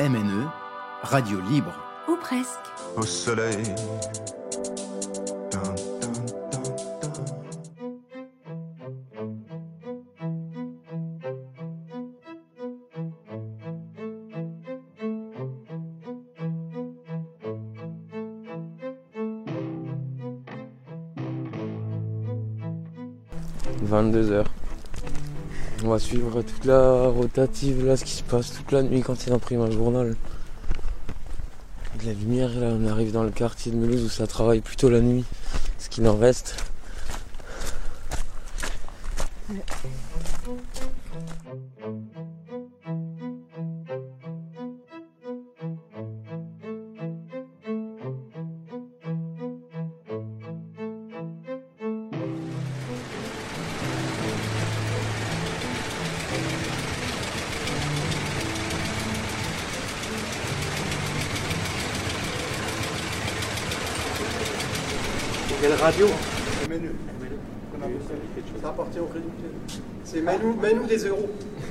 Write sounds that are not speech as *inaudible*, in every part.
MNE, radio libre. Ou presque. Au soleil. Dun, dun, va suivre toute la rotative, là, ce qui se passe toute la nuit quand il imprime un journal. De la lumière, là, on arrive dans le quartier de Mulhouse où ça travaille plutôt la nuit, ce qu'il en reste. C'est menu, menu des euros. *laughs*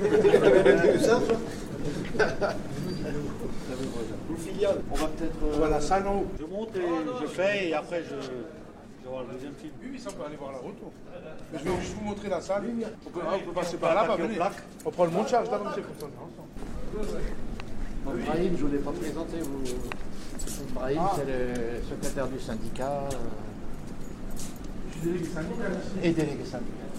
Une filiale. On va peut-être. euh, Voilà, ça non. Je monte et je fais et après je, je vais voir le deuxième film. Oui, oui, ça on peut aller voir la retour. Mais je vais juste vous montrer la salle. On peut, ah, on peut passer Pas par là, venez. On prend le monte charge là. Bon, Brahim, je ne vous l'ai pas présenté. Vous... Brahim, Ah. c'est le secrétaire du syndicat euh, Je suis délégué syndical ici. et délégué syndical.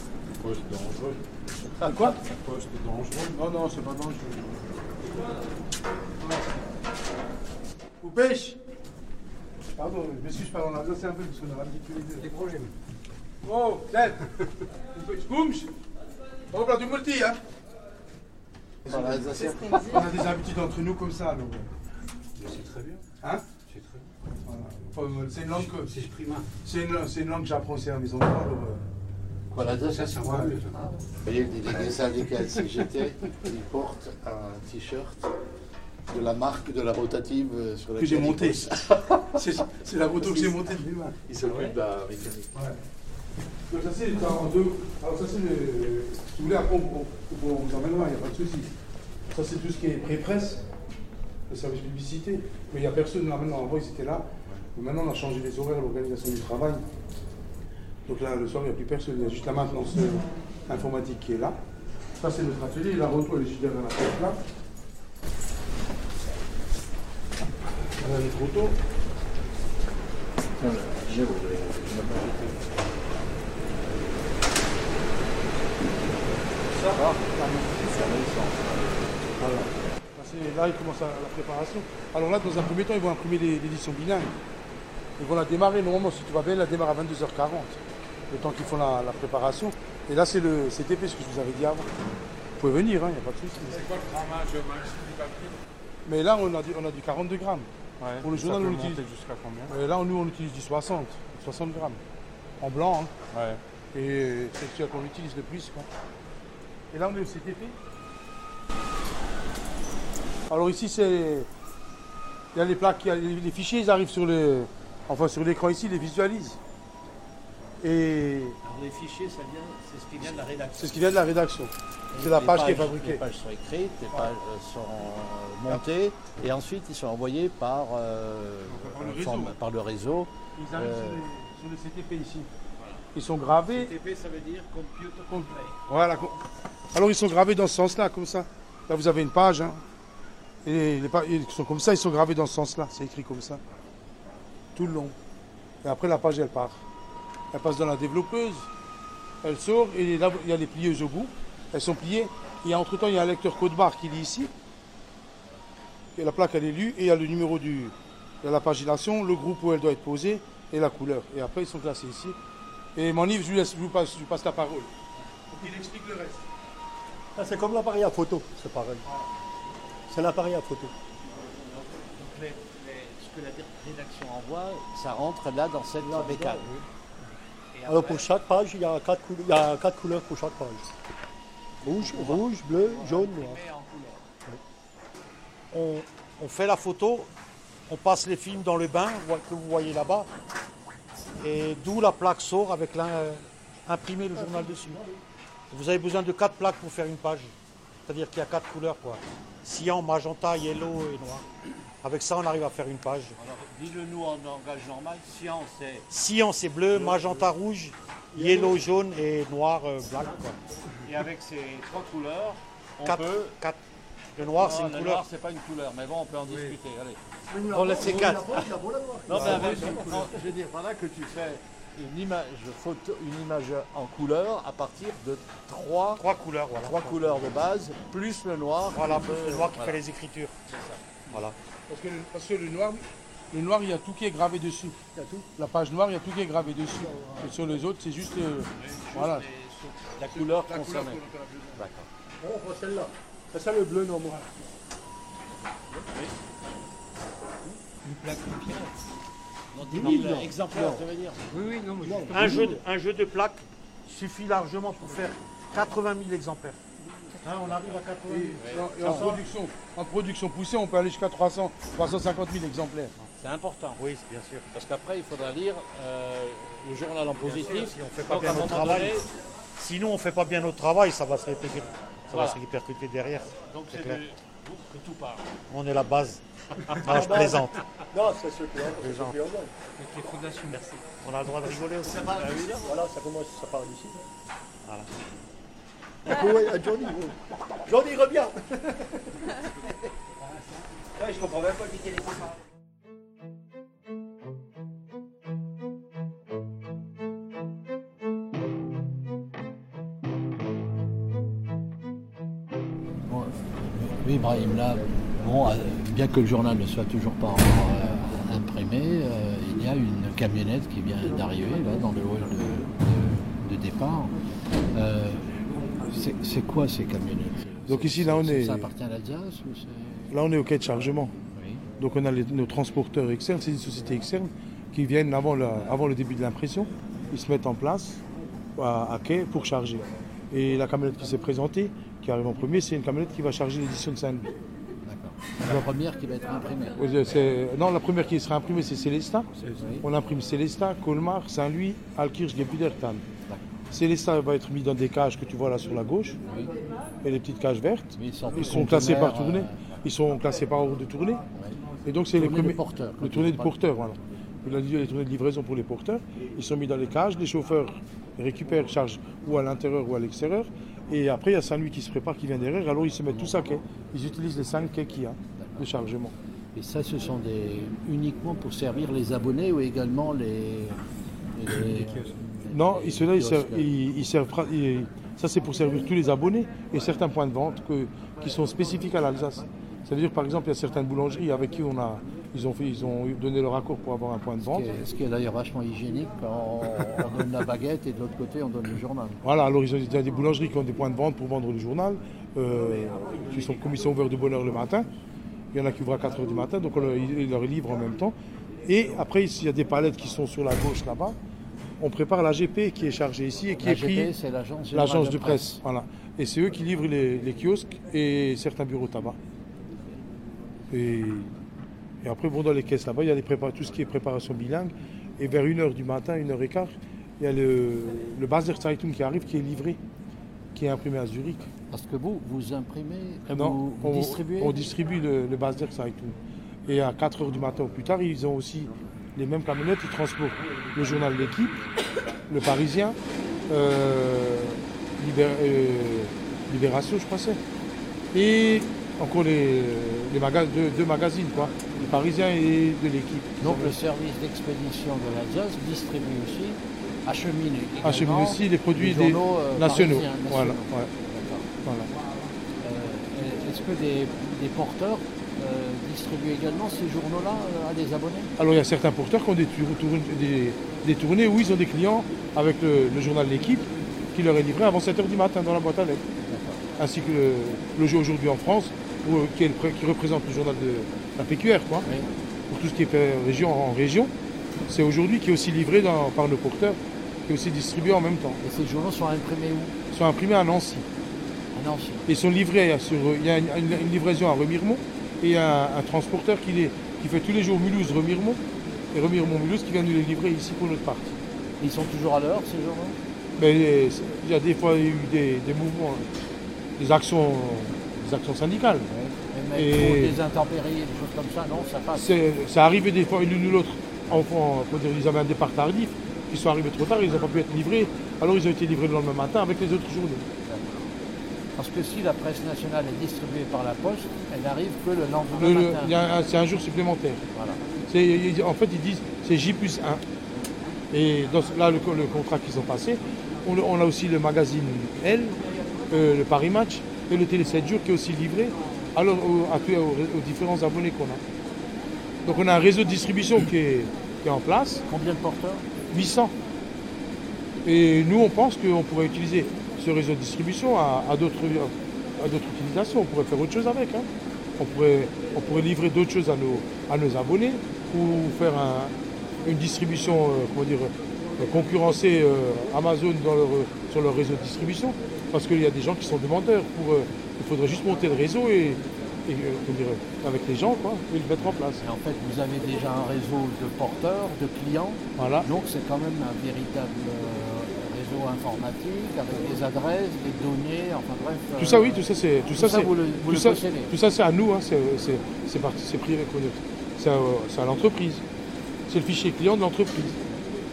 Poste dangereux. quoi Poste dangereux. Non, non, c'est pas dangereux. Vous pêche Pardon, je m'excuse, je parle en alsacien un peu parce qu'on a deux. Des problèmes. Oh, Zed Vous pêche Boumch On va faire du multi, hein Voilà. On a des habitudes entre nous comme ça, alors. C'est très bien. Hein? C'est très bien. Voilà. C'est une langue que. C'est prima. C'est une, c'est une langue que j'apprends aussi à mes enfants, alors. l'Alsacien Ça, ça va. Vous voyez, le délégué syndical CGT, il porte un t-shirt de la marque de la rotative euh, sur laquelle Que j'ai monté. *laughs* C'est la photo que j'ai montée de mes mains. Il s'occupe de la mécanique. Ouais. Donc ça c'est en deux. Alors ça c'est le. Si vous voulez après on, on- on vous emmènera, il n'y a pas de souci. Ça c'est tout ce qui est pré-presse, le service publicité. Mais il n'y a personne là maintenant. Avant ils étaient là. Mais maintenant on a changé les horaires, l'organisation du travail. Donc là le soir il n'y a plus personne. Il y a juste la maintenance euh, informatique qui est là. Ça c'est notre atelier. La retour elle est juste derrière la porte là. Photos. Je voudrais. je n'ai pas jeté. Voilà. Là, c'est- Là, il commence à la préparation. Alors là, dans un premier temps, ils vont imprimer l'édition bilingue. Ils vont la démarrer, normalement, si tout va bien, ils la démarrent à 22h40. Le temps qu'ils font la, la préparation. Et là, c'est le CTP, ce que je vous avais dit avant. Vous pouvez venir, il n'y a pas de souci. C'est quoi le grammage du papier? Mais là, on a, du, on a du 42 grammes. Pour le journal, on utilise. jusqu'à combien? Euh, là, nous, on utilise du 60. 60 grammes. En blanc, hein. Ouais. Et c'est celui qu'on utilise le plus. Quoi. Et là, on est au CTP. Alors ici, c'est. Il y a les plaques, il y a les, les fichiers, ils arrivent sur le. Enfin, sur l'écran ici, ils les visualisent. Et Alors, les fichiers, ça vient, c'est ce qui vient de la rédaction. c'est ce qui vient de la rédaction. C'est la Les page qui est pages- fabriquée. Les pages sont écrites, les pages sont montées et ensuite ils sont envoyés par, euh, Par le réseau. forme- par le réseau. Ils arrivent Euh, sur, les- sur le CTP ici. Ils sont gravés. CTP, ça veut dire Computer Com- Voilà. Alors ils sont gravés dans ce sens-là, comme ça. Là vous avez une page. hein. Et les pages ils sont comme ça, ils sont gravés dans ce sens-là. C'est écrit comme ça. Tout le long. Et après la page elle part. Elle passe dans la développeuse. Elle sort et là il y a les plieuses au bout. Elles sont pliées. Et entre temps il y a un lecteur code barre qui lit ici. Et la plaque elle est lue et il y a le numéro du. Il y a la pagination, le groupe où elle doit être posée et la couleur. Et après ils sont classés ici. Et mon livre, je lui, laisse, je vous passe, je lui passe la parole. Qu'il explique le reste. Ah, c'est comme l'appareil à photo, c'est pareil. C'est l'appareil à photo. Donc, les- les- ce que la rédaction envoie, ça rentre là dans cette bécane. Et Alors pour chaque page, il y a quatre, couleurs, il couleurs pour chaque page. Rouge, rouge, bleu, jaune, noir. On, fait la photo, on passe les films dans le bain que vous voyez là-bas. Et d'où la plaque sort avec l'im- imprimé le journal dessus. Vous avez besoin de quatre plaques pour faire une page. c'est-à-dire qu'il y a quatre couleurs quoi. Magenta, yellow et noir. Avec ça, on arrive à faire une page. Alors, dis-le nous en langage normal. Cyan, c'est. Cyan, c'est bleu, magenta, rouge, yellow, jaune et noir, euh, black. Quoi. Et avec ces trois couleurs, on Quatre, peut. quatre. Le noir, c'est une le couleur. noir, c'est pas une couleur, mais bon, on peut en discuter. Allez. On laisse ces quatre. Non, mais avec, non, je veux dire, voilà que tu fais une image photo, une image en couleur à partir de trois, Trois couleurs, voilà. trois couleurs de base, plus le noir. Voilà, peut- le noir qui voilà. fait les écritures. Voilà. Parce que, le, parce que le noir, le noir, il y a tout qui est gravé dessus. La page noire, il y a tout qui est gravé dessus. Et sur les autres, c'est juste. euh, voilà. La couleur La couleur concernée. D'accord. Bon, on voit celle-là. C'est ça le bleu normal. Donc 10 000 exemplaires, ça veut dire. Oui, oui, non, mais Un jeu, de, un jeu de plaques suffit largement pour faire 80 000 exemplaires. Hein, on arrive à 80 000. Et en, et en production, en production poussée, on peut aller jusqu'à 300, 350 000 exemplaires. C'est important. Oui, bien sûr. Parce qu'après, il faudra lire euh, le journal en positif. Si on fait pas Donc, bien notre travail, donné, sinon on fait pas bien notre travail, ça va se répercuter, ça Voilà. va se répercuter derrière. donc c'est clair. de que tout part. On est la base. *laughs* Ah, je plaisante. Non, c'est ce qui est gens. Merci. On a le droit de rigoler aussi. Voilà, ça commence, ça part d'ici. Voilà. Oui, à Johnny, oui. Johnny, reviens Ouais, Je comprends même pas qui oui, Ibrahim, là, bon, euh, bien que le journal ne soit toujours pas encore euh, imprimé, euh, il y a une camionnette qui vient d'arriver là dans le hall de, de- de départ. Euh, c'est quoi ces camionnettes? Donc ici, là, on est- Ça appartient à l'Alsace ou c'est- Là, on est au quai de chargement. Oui. Donc on a les- nos transporteurs externes, c'est des sociétés externes qui viennent avant, la- avant le début de l'impression. Ils se mettent en place à, à quai pour charger. Et la camionnette qui s'est présentée, qui arrive en premier, c'est une camionnette qui va charger l'édition de Saint-Louis. D'accord. C'est la première qui va être imprimée. Non, la première qui sera imprimée, c'est Célestat. Oui. On imprime Célestat, Colmar, Saint-Louis, Alkirch, Gepudertan. Célestat va être mis dans des cages que tu vois là sur la gauche, Oui. et les petites cages vertes. Ils sont, Ils sont classés par tournée. euh, Ils sont classés par ordre de tournée. ouais. Et donc c'est les Tournée de premiers. porteurs, Le tournée de porteurs, voilà. Les tournées de livraison pour les porteurs. Ils sont mis dans les cages, les chauffeurs récupèrent, chargent ou à l'intérieur ou à l'extérieur. Et après, il y a Saint-Louis qui se prépare, qui vient derrière. Alors ils se mettent tous à quai. Ils utilisent les cinq quais qu'il y a de chargement. Et ça, ce sont des uniquement pour servir les abonnés ou également les. les- Non, ceux-là, ils servent, kiosques. ils- ils servent pra- ils- ça c'est pour servir tous les abonnés et certains points de vente que- qui sont spécifiques à l'Alsace. Ça veut dire par exemple, il y a certaines boulangeries avec qui on a, ils ont, fait, ils ont donné leur accord pour avoir un point de vente. ce qui est d'ailleurs vachement hygiénique quand on, on donne la baguette et de l'autre côté on donne le journal. Voilà, alors il y a des boulangeries qui ont des points de vente pour vendre le journal, euh, qui sont, comme ils sont ouverts de bonne heure le matin. Il y en a qui ouvrent à 4 heures du matin, donc on leur, ils leur livrent en même temps. Et après, il y a des palettes qui sont sur la gauche là-bas. On prépare la GP qui est chargée ici et qui est pris. C'est l'agence de presse, voilà. Et c'est eux qui livrent les, les kiosques et certains bureaux tabac. Et, et après, bon, dans les caisses là-bas, il y a prépa- tout ce qui est préparation bilingue. Et vers 1h du matin, 1h15, il y a le, le Basler Zeitung qui arrive, qui est livré, qui est imprimé à Zurich. Parce que vous, vous imprimez, Non, vous, on, distribuez on distribue le, le Zeitung. Et à 4h du matin ou plus tard, ils ont aussi les mêmes camionnettes, ils transportent le journal L'équipe, le Parisien, euh, Libé- euh, Libération, je c'est. Et encore les, deux, deux magazines, quoi. Le Parisien et de l'équipe. Donc le service d'expédition de l'Alsace distribue aussi, achemine Achemine aussi les produits les des journaux, euh, nationaux. Voilà, ouais, Est-ce que des, des porteurs distribuent également ces journaux-là euh, à des abonnés Alors il y a certains porteurs qui ont des, tour- tour- des- des tournées où ils ont des clients avec le, le journal L'équipe qui leur est livré avant 7h du matin dans la boîte à lettres. Ainsi que le, le jeu aujourd'hui en France, où, euh, qui, est le pré- qui représente le journal de la PQR, quoi, Oui. pour tout ce qui est fait région en région. C'est aujourd'hui qui est aussi livré dans- par nos porteurs, qui est aussi distribué en même temps. Et ces journaux sont imprimés où? Ils sont imprimés à Nancy. À Nancy. Ils sont livrés sur. Il y a une- une livraison à Remiremont et un, un transporteur qui, les, qui fait tous les jours Mulhouse-Remiremont et Remiremont-Mulhouse qui vient nous les livrer ici pour notre partie. Ils sont toujours à l'heure, ces journaux Mais euh, il y a des fois eu des, des mouvements, des actions des actions syndicales. Et- des intempéries, des choses comme ça, non, ça passe. C'est c'est arrivé des fois l'une ou l'autre. Enfants, dire, ils avaient un départ tardif, ils sont arrivés trop tard, ils n'ont pas pu être livrés. Alors ils ont été livrés le lendemain matin avec les autres journées. Parce que si la presse nationale est distribuée par la poste, elle n'arrive que le lendemain Le- le- matin. C'est un jour supplémentaire. Voilà. En fait, ils disent c'est J plus 1. Et dans là, le, co- le contrat qu'ils ont passé, on, a aussi le magazine L, euh, le Paris Match et le Télé 7 jours qui est aussi livré alors, aux différents abonnés qu'on a. Donc on a un réseau de distribution qui est, qui est en place, Combien de porteurs? 800. Et nous, on pense qu'on pourrait utiliser ce réseau de distribution à, à d'autres à d'autres utilisations. On pourrait faire autre chose avec. hein. On, pourrait, on pourrait livrer d'autres choses à nos, à nos abonnés ou faire un- une distribution, euh, comment dire, euh, concurrencer euh, Amazon dans leur, sur leur réseau de distribution. Parce qu'il y a des gens qui sont demandeurs. Pour, euh, il faudrait juste monter le réseau et, dire, avec les gens quoi, et le mettre en place. Et en fait, vous avez déjà un réseau de porteurs, de clients. Voilà. Donc c'est quand même un véritable euh, réseau informatique avec des adresses, des données, enfin bref. Tout euh, ça, oui, tout ça, c'est tout tout ça, ça, c'est vous le- vous tout ça, tout ça, c'est à nous, hein, c'est privé, c'est à, l'entreprise. C'est le fichier client de l'entreprise,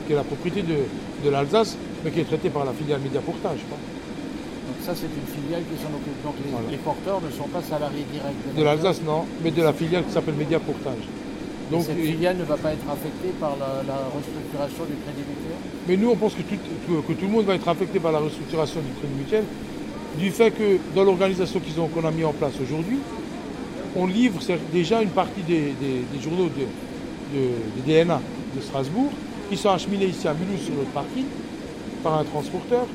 qui est la propriété de, de l'Alsace, mais qui est traité par la filiale Média Portage. Donc ça, c'est une filiale qui s'en occupe. Donc les, Voilà. les porteurs ne sont pas salariés directs De l'Alsace, non, mais de la filiale qui s'appelle Média Portage. Donc cette filiale ne va pas être affectée par la, la restructuration du crédit mutuel mais nous, on pense que tout, que- tout le monde va être affecté par la restructuration du crédit mutuel, du fait que dans l'organisation qu'ils ont- qu'on a mis en place aujourd'hui, on livre déjà une partie des, des- des journaux de, de- des DNA de Strasbourg qui sont acheminés ici à Mulhouse sur notre parking par un transporteur.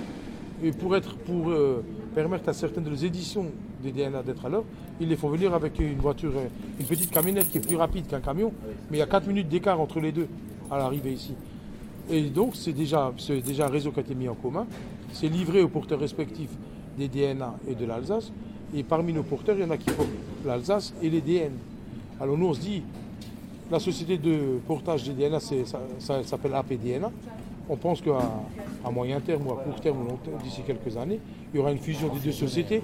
Et pour, être, pour euh, permettre à certaines des éditions des DNA d'être à l'heure, ils les font venir avec une voiture, euh, une petite camionnette qui est plus rapide qu'un camion, mais il y a 4 minutes d'écart entre les deux à l'arrivée ici. Et donc c'est déjà, déjà un réseau qui a été mis en commun. C'est livré aux porteurs respectifs des DNA et de l'Alsace. Et parmi nos porteurs, il y en a qui portent l'Alsace et les DN. Alors nous on se dit, la société de portage des DNA, ça, s'appelle APDNA. On pense qu'à à moyen terme ou à court terme, d'ici quelques années, il y aura une fusion des deux sociétés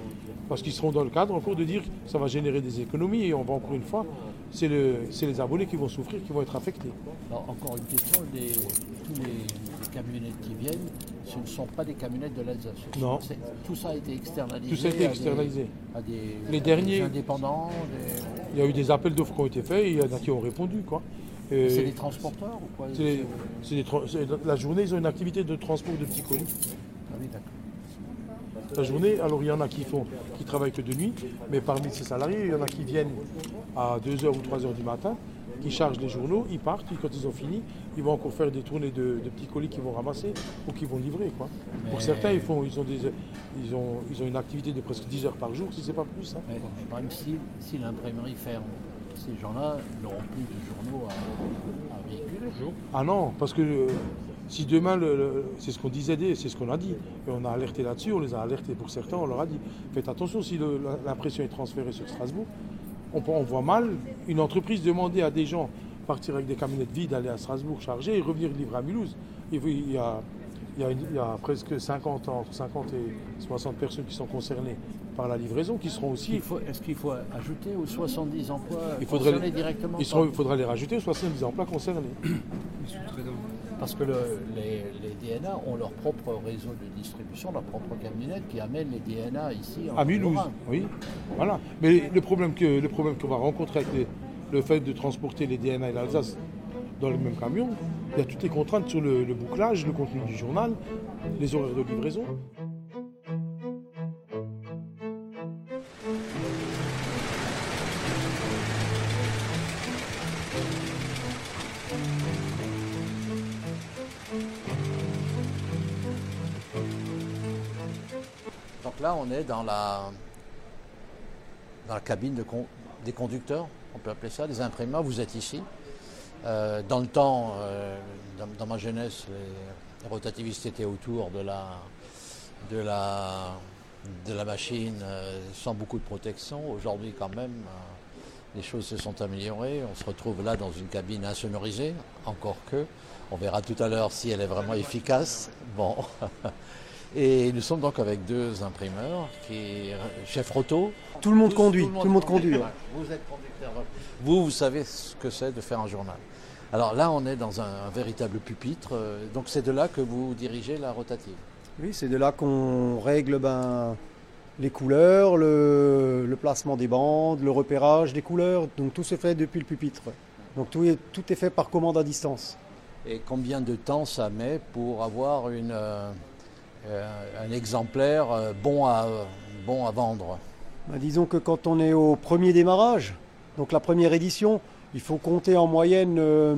parce qu'ils seront dans le cadre encore de dire que ça va générer des économies et on va encore une fois, c'est le- les abonnés qui vont souffrir, qui vont être affectés. Alors, encore une question, les, tous les, les camionnettes qui viennent, ce ne sont pas des camionnettes de l'Alsace. Non. Tout ça a été externalisé. Tout ça a été à des- externalisé. À des, Les à derniers- des indépendants. des- Il y a eu des appels d'offres qui ont été faits et il y en a qui ont répondu. Quoi. Et C'est des transporteurs ou quoi? les- tra- la journée, ils ont une activité de transport de petits colis. Ah oui, d'accord. La journée, alors il y en a qui font, qui travaillent que de nuit, mais parmi ces salariés, il y en a qui viennent à 2h ou 3h du matin, qui chargent les journaux, ils partent, et quand ils ont fini, ils vont encore faire des tournées de, de petits colis qu'ils vont ramasser ou qu'ils vont livrer. Quoi. Pour Mais- certains, ils, font, ils, ont des, ils, ont, ils ont une activité de presque 10 heures par jour, si ce n'est pas plus. hein. Ouais, même si, si l'imprimerie ferme, ces gens-là n'auront plus de journaux à, à véhiculer. Ah non, parce que euh, si demain, le- le- c'est ce qu'on disait, des- c'est ce qu'on a dit, et on a alerté là-dessus, on les a alertés pour certains, on leur a dit, faites attention si le- la- l'impression est transférée sur Strasbourg, on, voit mal une entreprise demander à des gens partir avec des camionnettes vides, aller à Strasbourg charger et revenir livrer à Mulhouse. Il y il y a, il y a une- il y a presque 50, entre 50 et 60 personnes qui sont concernées par la livraison, qui seront aussi... Est-ce qu'il faut ajouter aux 70 emplois Il faudrait, concernés directement il faudra les rajouter aux 70 emplois concernés. Parce que le- les, les DNA ont leur propre réseau de distribution, leur propre camionnette qui amène les DNA ici en À Mulhouse, oui. Voilà. Mais le problème que le problème qu'on va rencontrer avec les- le fait de transporter les DNA et l'Alsace dans le même camion, il y a toutes les contraintes sur le, le bouclage, le contenu du journal, les horaires de livraison. Là, on est dans la, cabine des conducteurs, on peut appeler ça, des imprimeurs. Vous êtes ici. Euh, dans le temps, euh, dans, ma jeunesse, les, rotativistes étaient autour de la, machine euh, sans beaucoup de protection. Aujourd'hui, quand même, les choses se sont améliorées. On se retrouve là dans une cabine insonorisée, encore que. On verra tout à l'heure si elle est vraiment efficace. Bon. *laughs* Et nous sommes donc avec deux imprimeurs, qui chef roto. Tout le monde conduit, tout le monde conduit. ouais. Vous êtes conducteur. Vous, vous savez ce que c'est de faire un journal. Alors là, on est dans un, un véritable pupitre. euh, Donc c'est de là que vous dirigez la rotative. Oui, c'est de là qu'on règle ben, les couleurs, le, le placement des bandes, le repérage des couleurs. Donc tout se fait depuis le pupitre. Donc tout est, tout est fait par commande à distance. Et combien de temps ça met pour avoir une, euh, un exemplaire euh, bon à, bon à vendre Ben, disons que quand on est au premier démarrage, donc la première édition, il faut compter en moyenne euh,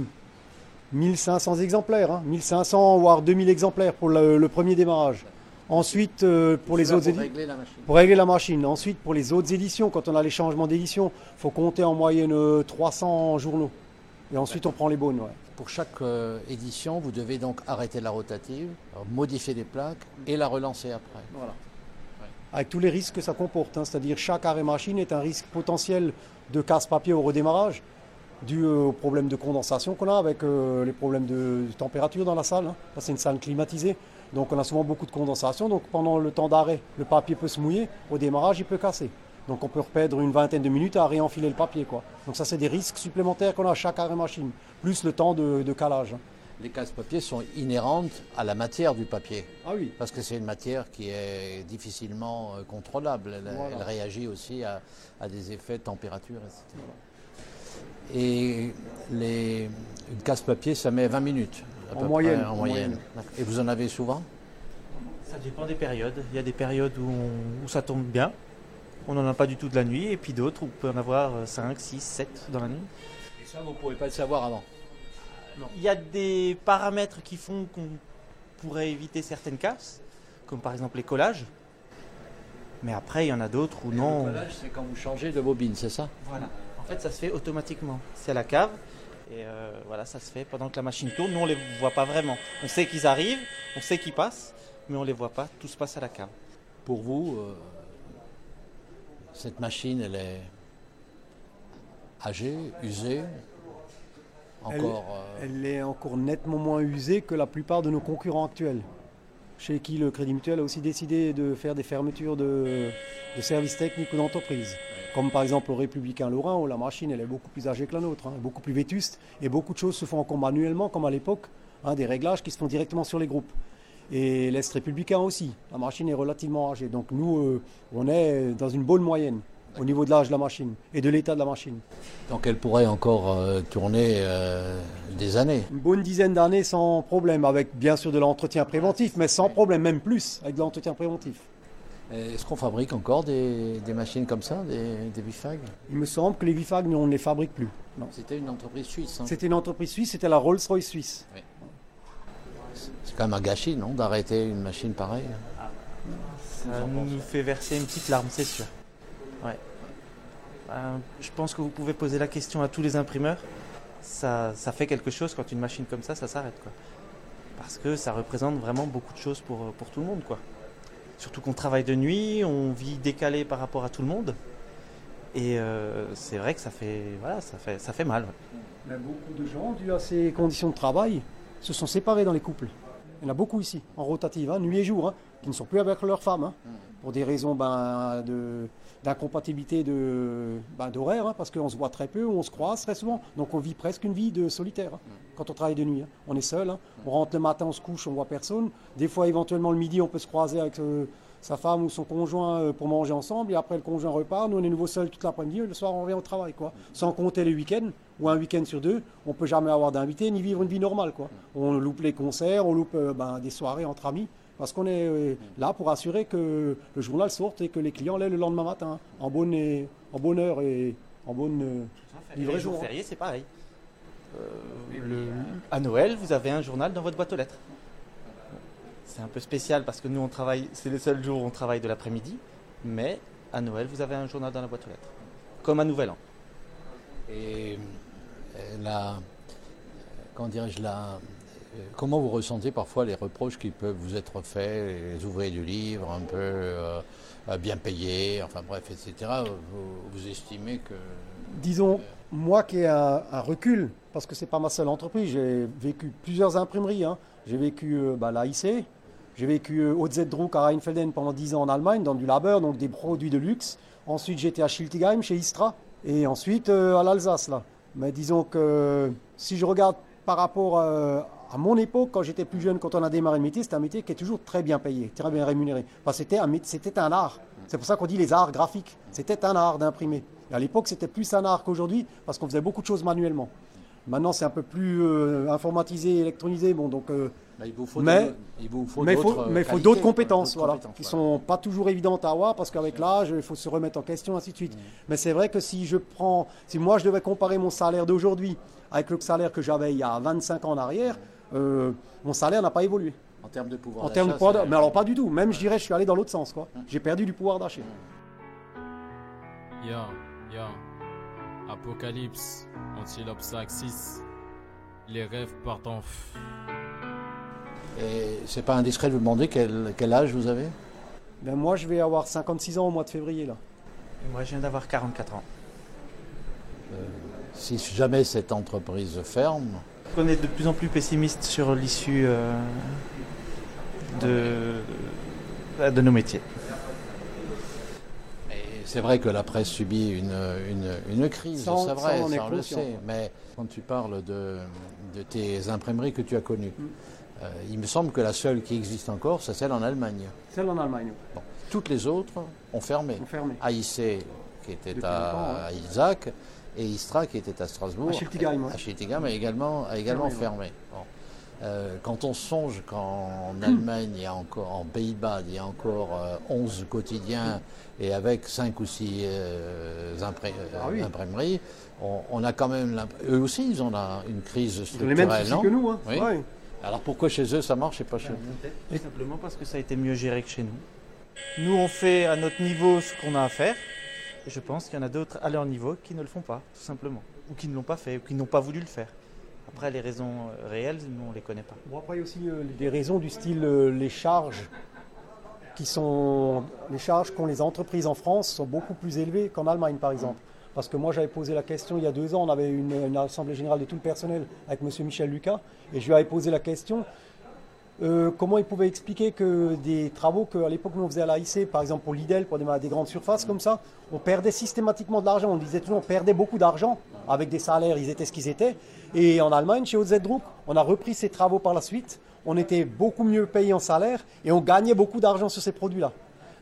1500 exemplaires, hein, 1500 voire 2000 exemplaires pour le, le premier démarrage. Ensuite, euh, pour les autres éditions. régler la machine. Pour régler la machine. Ensuite, pour les autres éditions, quand on a les changements d'édition, il faut compter en moyenne euh, 300 journaux. Et ensuite, on prend les bonnes. ouais. Pour chaque euh, édition, vous devez donc arrêter la rotative, alors modifier les plaques et la relancer après. Avec tous les risques que ça comporte. hein. C'est-à-dire chaque arrêt machine est un risque potentiel de casse-papier au redémarrage, dû euh, aux problèmes de condensation qu'on a avec euh, les problèmes de, de température dans la salle. hein. C'est une salle climatisée. Donc, on a souvent beaucoup de condensation. Donc, pendant le temps d'arrêt, le papier peut se mouiller. Au démarrage, il peut casser. Donc, on peut perdre une vingtaine de minutes à réenfiler le papier. Quoi. Donc, ça, c'est des risques supplémentaires qu'on a à chaque arrêt machine, plus le temps de, de calage. Les casse-papiers sont inhérentes à la matière du papier, Ah oui. parce que c'est une matière qui est difficilement euh, contrôlable. Elle, Voilà. elle réagit aussi à, à des effets de température, etc. Et les, une casse-papier, ça met 20 minutes. à En peu moyenne, près, en en moyenne. Et vous en avez souvent? Ça dépend des périodes. Il y a des périodes où, on- où ça tombe bien, on n'en a pas du tout de la nuit, et puis d'autres on peut en avoir 5, 6, 7 dans la nuit. Et ça, vous ne pouvez pas le savoir avant. Il y a des paramètres qui font qu'on pourrait éviter certaines casses, comme par exemple les collages. Mais après, il y en a d'autres où non. Le collage, c'est quand vous changez de bobine, c'est ça? Voilà. En fait, ça se fait automatiquement. C'est à la cave. Et euh, voilà, ça se fait pendant que la machine tourne. Nous, on les voit pas vraiment. On sait qu'ils arrivent, on sait qu'ils passent, mais on les voit pas. Tout se passe à la cave. Pour vous, euh, cette machine, elle est âgée, usée, encore. euh, Elle est encore nettement moins usée que la plupart de nos concurrents actuels, chez qui le Crédit Mutuel a aussi décidé de faire des fermetures de, de services techniques ou d'entreprises. Comme par exemple au Républicain Lorrain, où la machine elle est beaucoup plus âgée que la nôtre, hein, beaucoup plus vétuste, et beaucoup de choses se font encore manuellement, comme à l'époque, hein, des réglages qui se font directement sur les groupes. Et l'Est républicain aussi, la machine est relativement âgée. Donc nous, euh, on est dans une bonne moyenne au niveau de l'âge de la machine et de l'état de la machine. donc elle pourrait encore euh, tourner euh, des années. Une bonne dizaine d'années sans problème, avec bien sûr de l'entretien préventif, mais sans problème, même plus, avec de l'entretien préventif. Est-ce qu'on fabrique encore des, des machines comme ça, des, des Bifag Il me semble que les Vifag, nous, on ne les fabrique plus. Non. C'était une entreprise suisse. hein. C'était une entreprise suisse, c'était la Rolls-Royce suisse. C'est quand même un gâchis, non, d'arrêter une machine pareille Ça nous fait verser une petite larme, c'est sûr. Ouais. Euh, je pense que vous pouvez poser la question à tous les imprimeurs. Ça, ça fait quelque chose quand une machine comme ça, ça s'arrête. quoi. Parce que ça représente vraiment beaucoup de choses pour, pour tout le monde. quoi. Surtout qu'on travaille de nuit, on vit décalé par rapport à tout le monde. Et euh, c'est vrai que ça fait, voilà, ça fait, ça fait mal. ouais. Mais beaucoup de gens, dû à ces conditions de travail, se sont séparés dans les couples. Il y en a beaucoup ici, en rotative, hein, nuit et jour, hein, qui ne sont plus avec leur femme, hein, pour des raisons ben, d'incompatibilité ben, d'horaire, parce qu'on se voit très peu, on se croise très souvent, donc on vit presque une vie de solitaire quand on travaille de nuit. On est seul, on rentre le matin, on se couche, on voit personne. Des fois, éventuellement, le midi, on peut se croiser avec euh, sa femme ou son conjoint euh, pour manger ensemble, et après le conjoint repart, nous on est nouveau seul toute l'après-midi, et le soir on revient au travail. Quoi. Sans compter les week-ends, ou un week-end sur deux, on peut jamais avoir d'invités ni vivre une vie normale. Quoi. On loupe les concerts, on loupe euh, ben, des soirées entre amis, parce qu'on est euh, là pour assurer que le journal sorte et que les clients l'aient le lendemain matin, en bonne, et, en bonne heure et en bonne... Les Livraison, jours hein. fériés, c'est pareil. Euh, le- à Noël, vous avez un journal dans votre boîte aux lettres. C'est un peu spécial parce que nous, on travaille, c'est le seul jour où on travaille de l'après-midi, mais à Noël, vous avez un journal dans la boîte aux lettres. Comme à Nouvel An. Et euh, la, comment dirais-je, la, euh, comment vous ressentez parfois les reproches qui peuvent vous être faits, les ouvriers du livre, un peu euh, euh, bien payés, enfin bref, etc. Vous, vous estimez que disons, moi qui ai un, un recul, parce que c'est pas ma seule entreprise, j'ai vécu plusieurs imprimeries. hein. J'ai vécu euh, bah, l'AIC, j'ai vécu euh, au Zedruck à Rheinfelden pendant 10 ans en Allemagne, dans du labeur, donc des produits de luxe. Ensuite, j'étais à Schiltigheim chez Istra. Et ensuite, euh, à l'Alsace, là. Mais disons que si je regarde par rapport euh, à mon époque, quand j'étais plus jeune, quand on a démarré le métier, c'était un métier qui est toujours très bien payé, très bien rémunéré. Que c'était un, c'était un art. C'est pour ça qu'on dit les arts graphiques. C'était un art d'imprimer. Et à l'époque, c'était plus un art qu'aujourd'hui, parce qu'on faisait beaucoup de choses manuellement. Maintenant, c'est un peu plus euh, informatisé, électronisé. Bon, donc, euh, Là, il vous faut mais de- il vous faut mais d'autres, faut, euh, mais faut d'autres compétences, d'autres voilà, compétences, qui voilà. sont pas toujours évidentes à avoir parce qu'avec l'âge, il faut se remettre en question, ainsi de suite. Mais c'est vrai que si je prends, si moi je devais comparer mon salaire d'aujourd'hui avec le salaire que j'avais il y a 25 ans en arrière, euh, mon salaire n'a pas évolué. En termes de pouvoir En termes de d'achat, pouvoir. Mais alors pas du tout. Même je dirais, je suis allé dans l'autre sens, quoi. J'ai perdu du pouvoir d'achat. Ya, ya. Apocalypse, Antilope 6. Les rêves partent en. Et c'est pas indiscret de vous demander quel, quel âge vous avez? Ben moi, je vais avoir 56 ans au mois de février là. Et moi, je viens d'avoir 44 ans. Si jamais cette entreprise ferme, On est de plus en plus pessimiste sur l'issue euh, de, de nos métiers. C'est vrai que la presse subit une, une, une crise, c'est vrai, ça, on le sait. Mais quand tu parles de, de tes imprimeries que tu as connues, Mm. euh, il me semble que la seule qui existe encore, c'est celle en Allemagne. Celle en Allemagne. Bon. Toutes les autres ont fermé. Ont fermé. AIC, qui était Depuis à, ouais. Isaac, et Istra, qui était à Strasbourg. À Schiltigheim, ouais. A également, a également Fermé, fermé. Bon. Euh, quand on songe qu'en Allemagne, il y a encore, en Pays-Bas, il y a encore euh, 11 quotidiens et avec 5 ou 6 imprimeries, Ah oui. on, on a quand même. Eux aussi, ils ont la- une crise Ils ont structurelle. les mêmes soucis que nous. Hein. Oui. Ouais. Alors pourquoi chez eux ça marche et pas chez nous Tout simplement parce que ça a été mieux géré que chez nous. Nous, on fait à notre niveau ce qu'on a à faire. Et je pense qu'il y en a d'autres à leur niveau qui ne le font pas, tout simplement. Ou qui ne l'ont pas fait, ou qui n'ont pas voulu le faire. Après, les raisons euh, réelles, nous, on ne les connaît pas. Bon, après, il y a aussi euh, des raisons du style euh, les charges qui sont les charges qu'ont les entreprises en France sont beaucoup plus élevées qu'en Allemagne, par exemple. Parce que moi, j'avais posé la question il y a deux ans, on avait une, assemblée générale de tout le personnel avec M. Michel Lucas, et je lui avais posé la question euh, comment il pouvait expliquer que des travaux qu'à l'époque nous on faisait à l'AIC, par exemple pour Lidl, pour des, des grandes surfaces comme ça, on perdait systématiquement de l'argent. On disait toujours on perdait beaucoup d'argent avec des salaires, ils étaient ce qu'ils étaient. Et en Allemagne, chez OZ-Druck, on a repris ces travaux par la suite. On était beaucoup mieux payé en salaire et on gagnait beaucoup d'argent sur ces produits-là.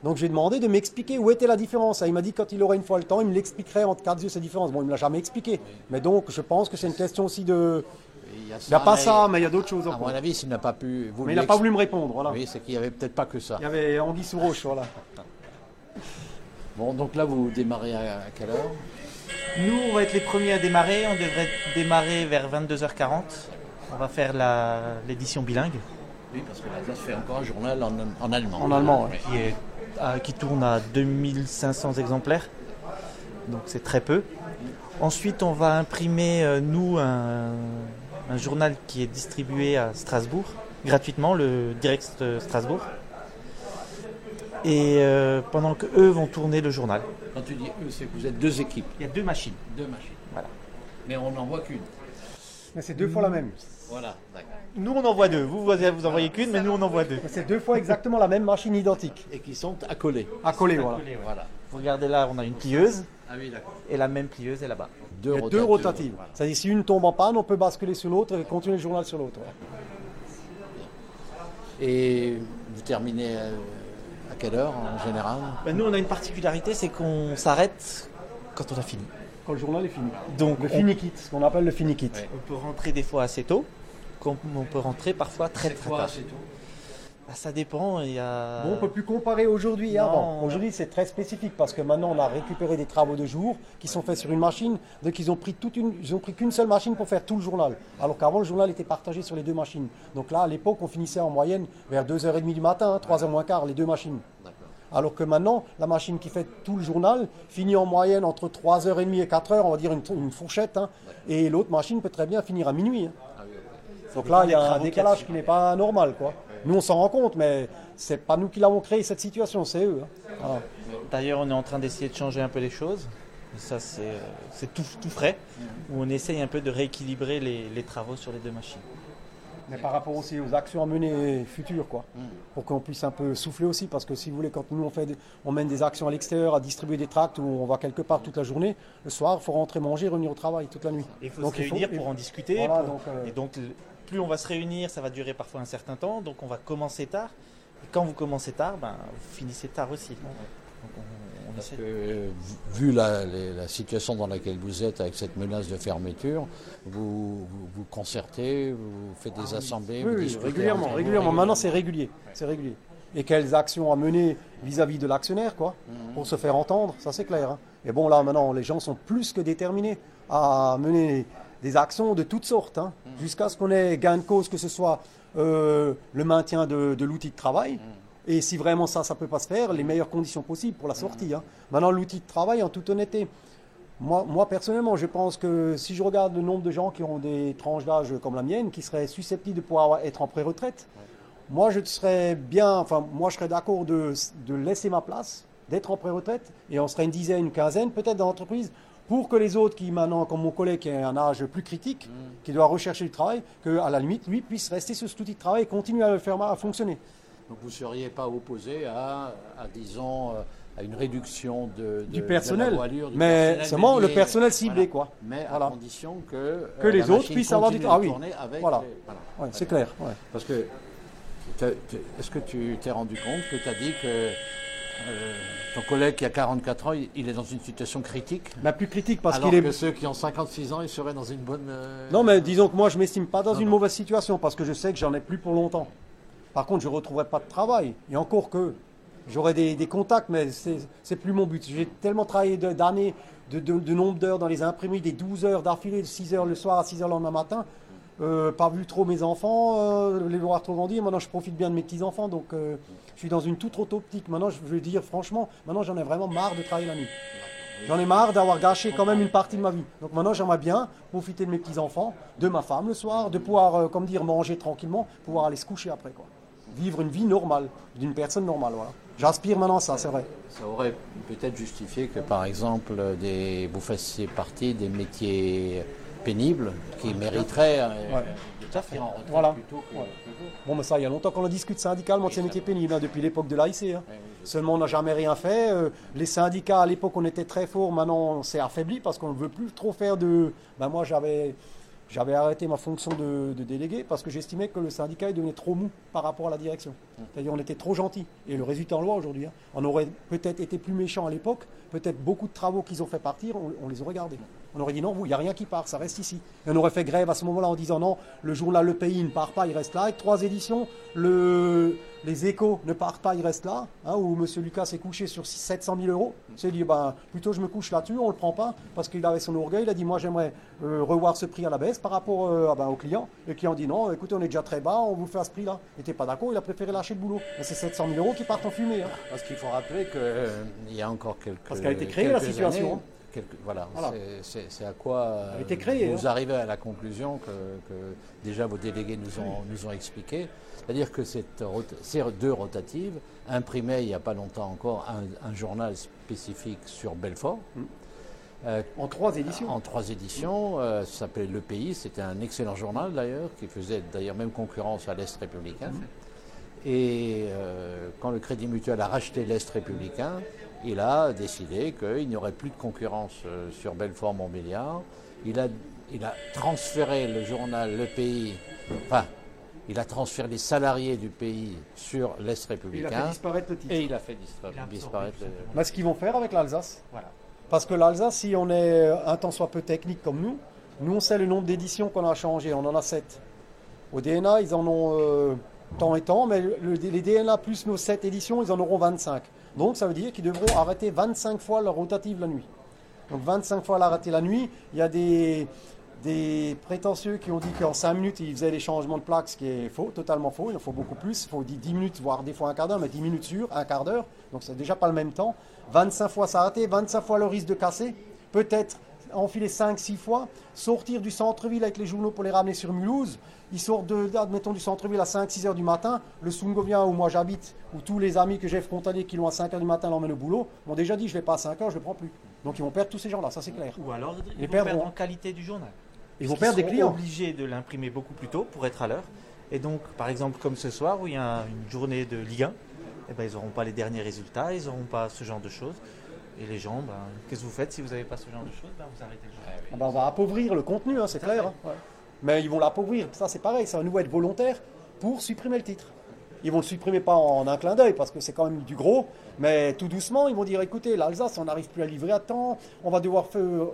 Donc j'ai demandé de m'expliquer où était la différence. Et il m'a dit que quand il aurait une fois le temps, il me l'expliquerait entre quatre yeux ces différences. Bon, il ne me l'a jamais expliqué. Mais donc je pense que c'est une question aussi de... Il y a, Il n'y a pas mais- ça, mais il y a d'autres choses À encore. mon avis, s'il n'a pas pu. vous Mais il n'a pas voulu me répondre, voilà. Oui, c'est qu'il n'y avait peut-être pas que ça. Il y avait Anguille sous roche, voilà. *laughs* Bon, donc là, vous démarrez à, à quelle heure? Nous, on va être les premiers à démarrer. On devrait démarrer vers 22h40. On va faire la- l'édition bilingue. Oui, parce que l'Alsace fait encore un journal en, en allemand. En allemand, ouais. qui, est- à- qui tourne à 2500 exemplaires. Donc c'est très peu. Ensuite, on va imprimer, euh, nous, un, un journal qui est distribué à Strasbourg, gratuitement, le Direct euh, Strasbourg. Et euh, pendant que eux vont tourner le journal. Quand tu dis eux, c'est que vous êtes deux équipes, Il y a deux machines. deux machines. Voilà. Mais on n'en voit qu'une. Mais c'est deux fois la même. Voilà, d'accord. Nous, on en voit deux. Vous, vous vous envoyez qu'une, mais nous, on en voit deux. C'est deux fois exactement la même machine identique. Et qui sont accolés. À coller, voilà. Voilà. Vous regardez là, on a une plieuse, Ah oui, d'accord. et la même plieuse est là-bas. Deux, a deux rotatives. Voilà. C'est-à-dire si une tombe en panne, on peut basculer sur l'autre et continuer le journal sur l'autre. Et vous terminez euh, à quelle heure en général Ben, nous, on a une particularité, c'est qu'on s'arrête quand on a fini. Quand le journal est fini. Donc, Le on, fini-kit, ce qu'on appelle le fini-kit. Ouais. on peut rentrer des fois assez tôt, on peut rentrer parfois très très tard. Ben, ça dépend, il y a... Bon, on ne peut plus comparer aujourd'hui et Non, avant. Aujourd'hui, c'est très spécifique parce que maintenant, on a récupéré des travaux de jour qui sont faits sur une machine. Donc, ils ont pris toute une, ils ont pris qu'une seule machine pour faire tout le journal. Alors qu'avant, le journal était partagé sur les deux machines. Donc là, à l'époque, on finissait en moyenne vers 2h30 du matin, 3h moins quart, les deux machines. Alors que maintenant, la machine qui fait tout le journal finit en moyenne entre 3h30 et 4h, on va dire une, une fourchette. hein. et l'autre machine peut très bien finir à minuit. hein. Donc là, il y a un décalage qui n'est pas normal. Quoi. Nous, on s'en rend compte, mais c'est pas nous qui l'avons créé, cette situation, c'est eux. hein. Voilà. D'ailleurs, on est en train d'essayer de changer un peu les choses. Ça, c'est euh, c'est tout, tout frais, où on essaye un peu de rééquilibrer les, les travaux sur les deux machines. Mais par rapport aussi aux actions à mener futures, quoi. Mm. Pour qu'on puisse un peu souffler aussi, parce que si vous voulez, quand nous on, fait on mène des actions à l'extérieur, à distribuer des tracts où on va quelque part toute la journée, le soir, il faut rentrer manger, revenir au travail toute la nuit. Et il faut Donc, se réunir pour en discuter. Voilà, pour- donc, euh, Et donc, plus on va se réunir, ça va durer parfois un certain temps. Donc, on va commencer tard. Et quand vous commencez tard, ben, vous finissez tard aussi. Donc, on, on Parce essaie. que, vu la, les- la situation dans laquelle vous êtes avec cette menace de fermeture, vous vous, vous concertez, vous faites des assemblées, Ah Oui, vous oui, discutez régulièrement. Maintenant, c'est régulier. C'est régulier. Et quelles actions à mener vis-à-vis de l'actionnaire, quoi, Mhm. pour se faire entendre, ça c'est clair. hein. Et bon, là, maintenant, les gens sont plus que déterminés à mener des actions de toutes sortes, hein, Mhm. jusqu'à ce qu'on ait gain de cause, que ce soit euh, le maintien de, de l'outil de travail. Mhm. Et si vraiment ça, ça ne peut pas se faire, les meilleures conditions possibles pour la sortie. hein. Maintenant, l'outil de travail, en toute honnêteté, moi, moi, personnellement, je pense que si je regarde le nombre de gens qui ont des tranches d'âge comme la mienne, qui seraient susceptibles de pouvoir être en pré-retraite, moi, je serais bien, enfin, moi, je serais d'accord de, de laisser ma place, d'être en pré-retraite, et on serait une dizaine, une quinzaine, peut-être dans l'entreprise, pour que les autres qui, maintenant, comme mon collègue qui a un âge plus critique, qui doit rechercher du travail, qu'à la limite, lui puisse rester sur cet outil de travail et continuer à le faire à fonctionner. Donc vous ne seriez pas opposé à, à, disons, euh, à une réduction de, de- Du de personnel. la voilure, du Mais personnel seulement le personnel ciblé, Voilà. quoi. Mais Voilà. à condition que, euh, Que les autres puissent avoir du continue ah oui. avec Voilà. les- voilà. Ouais, c'est clair. ouais. Parce que est-ce que tu t'es rendu compte que tu as dit que euh, ton collègue qui a 44 ans, il, est dans une situation critique Mais plus critique parce qu'il est. que ceux qui ont 56 ans, ils seraient dans une bonne... euh, Non, mais disons que moi, je m'estime pas dans Non, une non. mauvaise situation parce que je sais que j'en ai plus pour longtemps. Par contre, je ne retrouverai pas de travail. Et encore que j'aurai des, des contacts, mais c'est plus mon but. J'ai tellement travaillé d'années, de, de- de nombre d'heures dans les imprimeries, des 12 heures d'affilée, de 6 heures le soir à 6 heures le lendemain matin. Euh, pas vu trop mes enfants, euh, les voir trop grandir. Maintenant, je profite bien de mes petits-enfants. Donc, euh, je suis dans une toute autre optique. Maintenant, je veux dire, franchement, maintenant, j'en ai vraiment marre de travailler la nuit. J'en ai marre d'avoir gâché quand même une partie de ma vie. Donc maintenant, j'aimerais bien profiter de mes petits-enfants, de ma femme le soir, de pouvoir, comme dire, manger tranquillement, pouvoir aller se coucher après. Quoi. Vivre une vie normale, d'une personne normale. Voilà. J'aspire maintenant à ça, c'est vrai. Ça aurait peut-être justifié que, par exemple, vous fassiez partie des métiers pénibles qui mériteraient euh, Ouais. de partir en retraite Voilà. plutôt que... Ouais. Bon, mais ça, il y a longtemps qu'on en discute syndicalement de ces métiers pénibles, hein, depuis l'époque de l'AIC. hein. Seulement, on n'a jamais rien fait. Euh, les syndicats, à l'époque, on était très forts. Maintenant, on s'est affaibli parce qu'on ne veut plus trop faire de. Ben, moi, j'avais. J'avais arrêté ma fonction de, de délégué parce que j'estimais que le syndicat devenait trop mou par rapport à la direction. C'est-à-dire on était trop gentil. Et le résultat en loi aujourd'hui, hein, on aurait peut-être été plus méchant à l'époque, peut-être beaucoup de travaux qu'ils ont fait partir, on, on les aurait gardés. On aurait dit non, vous, il n'y a rien qui part, ça reste ici. Et on aurait fait grève à ce moment-là en disant non, le journal Le Pays ne part pas, il reste là. Avec trois éditions, le, les échos ne partent pas, il reste là. Hein, où M. Lucas s'est couché sur 600 700 000 euros. Il s'est dit, ben, plutôt je me couche là-dessus, on ne le prend pas, parce qu'il avait son orgueil. Il a dit, moi j'aimerais euh, revoir ce prix à la baisse par rapport euh, ah ben, au client. Et le client dit, non, écoutez, on est déjà très bas, on vous fait à ce prix-là. Il n'était pas d'accord, il a préféré lâcher le boulot. Mais c'est 700 000 euros qui partent en fumée. hein. Parce qu'il faut rappeler qu'il y a encore quelques Parce qu'elle a été créée, la situation, années, voilà, Voilà. c'est- à quoi été vous hein. arrivez à la conclusion que, que déjà vos délégués nous ont, nous ont expliqué. C'est-à-dire que cette ces deux rotatives imprimaient il n'y a pas longtemps encore un, un journal spécifique sur Belfort. Euh, En trois éditions. en trois éditions, euh, ça s'appelait Le Pays, c'était un excellent journal d'ailleurs, qui faisait d'ailleurs même concurrence à l'Est républicain. Et euh, quand le Crédit Mutuel a racheté l'Est républicain, il a décidé qu'il n'y aurait plus de concurrence euh, sur Belfort Montbéliard. Il a, il a transféré le journal Le Pays, enfin, il a transféré les salariés du pays sur l'Est Il a républicain. fait disparaître le titre. Et il a fait Il a disparaître le-. Mais ce qu'ils vont faire avec l'Alsace. Voilà. Parce que l'Alsace, si on est un tant soit peu technique comme nous, nous on sait le nombre d'éditions qu'on a changé, on en a 7. Au DNA, ils en ont euh, tant et tant, mais le- les DNA plus nos 7 éditions, ils en auront 25. Donc ça veut dire qu'ils devront arrêter 25 fois leur rotative la nuit. Donc 25 fois l'arrêter la nuit, il y a des, prétentieux qui ont dit qu'en 5 minutes, ils faisaient les changements de plaques, ce qui est faux, totalement faux. Il en faut beaucoup plus. Il faut 10 minutes, voire des fois un quart d'heure, mais 10 minutes sur, un quart d'heure. Donc c'est déjà pas le même temps. 25 fois s'arrêter, 25 fois le risque de casser. Peut-être enfiler 5-6 fois, sortir du centre-ville avec les journaux pour les ramener sur Mulhouse. Ils sortent, de, admettons, du centre-ville à 5-6 heures du matin. Le Sungovien où moi j'habite, où tous les amis que j'ai frontaliers qui l'ont à 5 heures du matin l'emmènent au boulot, m'ont déjà dit je ne l'ai pas à 5 heures, je ne le prends plus. Donc ils vont perdre tous ces gens-là, ça c'est clair. Ou alors, ils vont perdre en qualité du journal. Ils vont perdre des clients. obligés de l'imprimer beaucoup plus tôt pour être à l'heure. Et donc, par exemple, comme ce soir où il y a une journée de Ligue 1, eh ben, ils n'auront pas les derniers résultats, ils n'auront pas ce genre de choses. Et les gens, ben, qu'est-ce que vous faites si vous n'avez pas ce genre de choses? Ben, Vous arrêtez le jeu. Ah ben, on va appauvrir le contenu, hein, c'est clair. hein, ouais. Mais ils vont l'appauvrir, ça c'est pareil, ça va nous être volontaire pour supprimer le titre. Ils vont le supprimer pas en un clin d'œil parce que c'est quand même du gros, mais tout doucement ils vont dire écoutez, l'Alsace on n'arrive plus à livrer à temps, on va devoir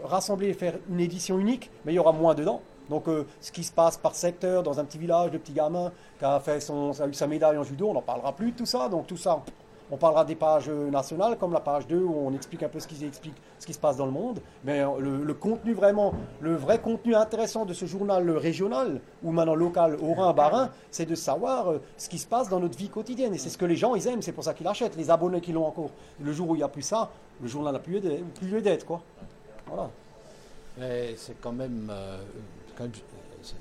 rassembler et faire une édition unique, mais il y aura moins dedans. Donc euh, ce qui se passe par secteur dans un petit village de petits gamins qui a, fait son, a eu sa médaille en judo, on n'en parlera plus de tout ça. Donc tout ça, on parlera des pages nationales comme la page 2 où on explique un peu ce qui, se passe dans le monde. Mais euh, le, contenu vraiment, le vrai contenu intéressant de ce journal régional ou maintenant local au Rhin, Bas-Rhin, c'est de savoir euh, ce qui se passe dans notre vie quotidienne. Et c'est ce que les gens ils aiment, c'est pour ça qu'ils l'achètent. Les abonnés qui l'ont encore. Le jour où il n'y a plus ça, le journal n'a plus lieu d'être- quoi. Mais c'est quand même, euh,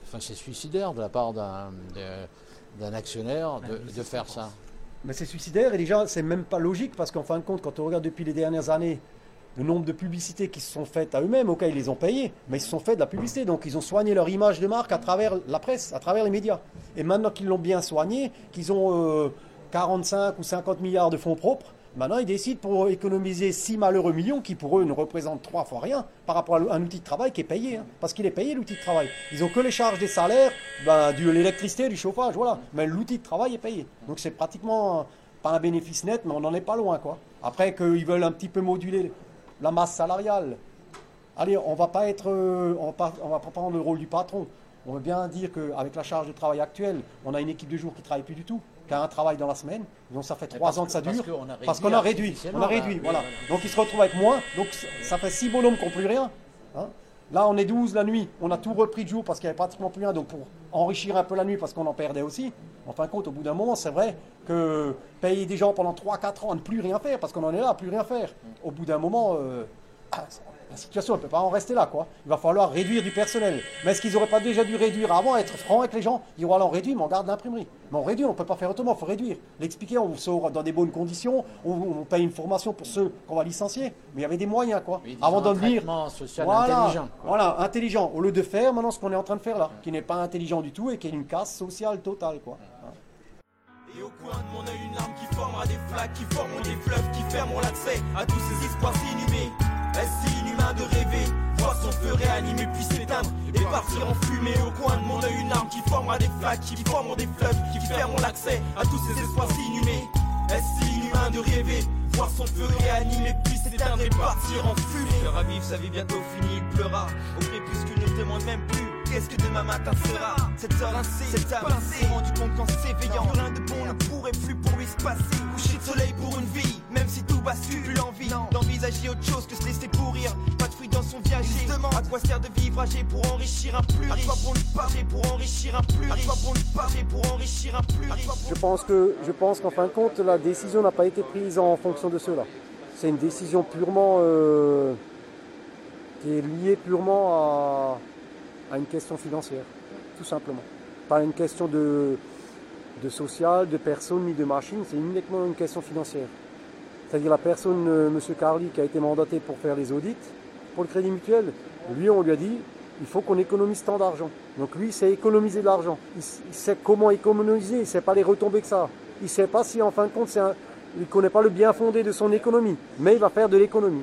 enfin, c'est suicidaire de la part d'un actionnaire de faire ça. Mais c'est suicidaire et déjà, c'est même pas logique parce qu'en fin de compte, quand on regarde depuis les dernières années le nombre de publicités qui se sont faites à eux-mêmes, ok, ils les ont payées, mais ils se sont fait de la publicité. Donc ils ont soigné leur image de marque à travers la presse, à travers les médias. Et maintenant qu'ils l'ont bien soigné, qu'ils ont euh, 45 ou 50 milliards de fonds propres, maintenant ils décident pour économiser 6 malheureux millions qui pour eux ne représentent trois fois rien par rapport à un outil de travail qui est payé. hein. parce qu'il est payé l'outil de travail. Ils ont que les charges des salaires, ben, de l'électricité, du chauffage, voilà. Mais l'outil de travail est payé. Donc c'est pratiquement euh, pas un bénéfice net, mais on n'en est pas loin. quoi. Après qu'ils veulent un petit peu moduler la masse salariale. Allez, on va pas être, euh, on va pas, prendre le rôle du patron. On veut bien dire qu'avec la charge de travail actuelle, on a une équipe de jour qui travaille plus du tout, qui a un travail dans la semaine. Donc ça fait trois ans que ça dure. Parce qu'on a réduit. On a réduit, voilà. Donc ils se retrouvent avec moins. Donc ça fait six bonhommes qui n'ont plus rien. hein. Là, on est 12 la nuit. On a tout repris de jour parce qu'il n'y avait pratiquement plus rien. Donc pour enrichir un peu la nuit parce qu'on en perdait aussi. En fin de compte, au bout d'un moment, c'est vrai que payer des gens pendant 3-4 ans à ne plus rien faire parce qu'on en est là à plus rien faire. Au bout d'un moment, euh, ah, la situation ne peut pas en rester là. quoi. Il va falloir réduire du personnel. Mais est-ce qu'ils n'auraient pas déjà dû réduire avant, être franc avec les gens? Ils voilà, on réduit, mais on garde l'imprimerie. Mais on réduit, on ne peut pas faire autrement, il faut réduire. L'expliquer, on sort dans des bonnes conditions, on, on paye une formation pour ceux qu'on va licencier. Mais il y avait des moyens, quoi. Oui, avant d'en venir. social Voilà, intelligent, quoi. Voilà, intelligent. Au lieu de faire maintenant ce qu'on est en train de faire là, qui n'est pas intelligent du tout et qui est une casse sociale totale, quoi. Et au coin de mon œil, une larme qui formera des flaques, qui formeront des fleuves, qui fermeront l'accès à tous ces espoirs inhumés. Est-ce inhumain de rêver, voir son feu réanimer puis s'éteindre et partir en fumée Au coin de mon œil, une arme qui formera des flaques, qui formeront des fleuves, qui fermeront l'accès à tous ces espoirs inhumés. Est-ce inhumain de rêver, voir son feu réanimer puis s'éteindre et partir en fumée Cœur à vivre, sa vie bientôt finie, il pleura. Au crépuscule ne demande même plus. Qu'est-ce que demain matin sera Cette heure rincée, cette âme s'est rendu compte qu'en s'éveillant Rien de bon ne pourrait plus pour lui se passer. Coucher de soleil pour une vie, même si tout bascule Plus l'envie. D'envisager autre chose que se laisser pourrir Pas de fruits dans son viager. Justement, à quoi sert de vivre âgé pour enrichir un plus riche À quoi bon le parler pour enrichir un plus riche À quoi bon le parler pour enrichir un plus riche Je pense que, je pense qu'en fin de compte, la décision n'a pas été prise en fonction de cela. C'est une décision purement euh, qui est liée purement à, à une question financière, tout simplement. Pas une question de, de social, de personne ni de machine, c'est uniquement une question financière. C'est-à-dire la personne, euh, M. Carly, qui a été mandaté pour faire les audits pour le Crédit Mutuel, lui, on lui a dit il faut qu'on économise tant d'argent. Donc lui, c'est économiser de l'argent. Il, il sait comment économiser, il ne sait pas les retombées que ça. Il ne sait pas si, en fin de compte, un- il ne connaît pas le bien fondé de son économie, mais il va faire de l'économie.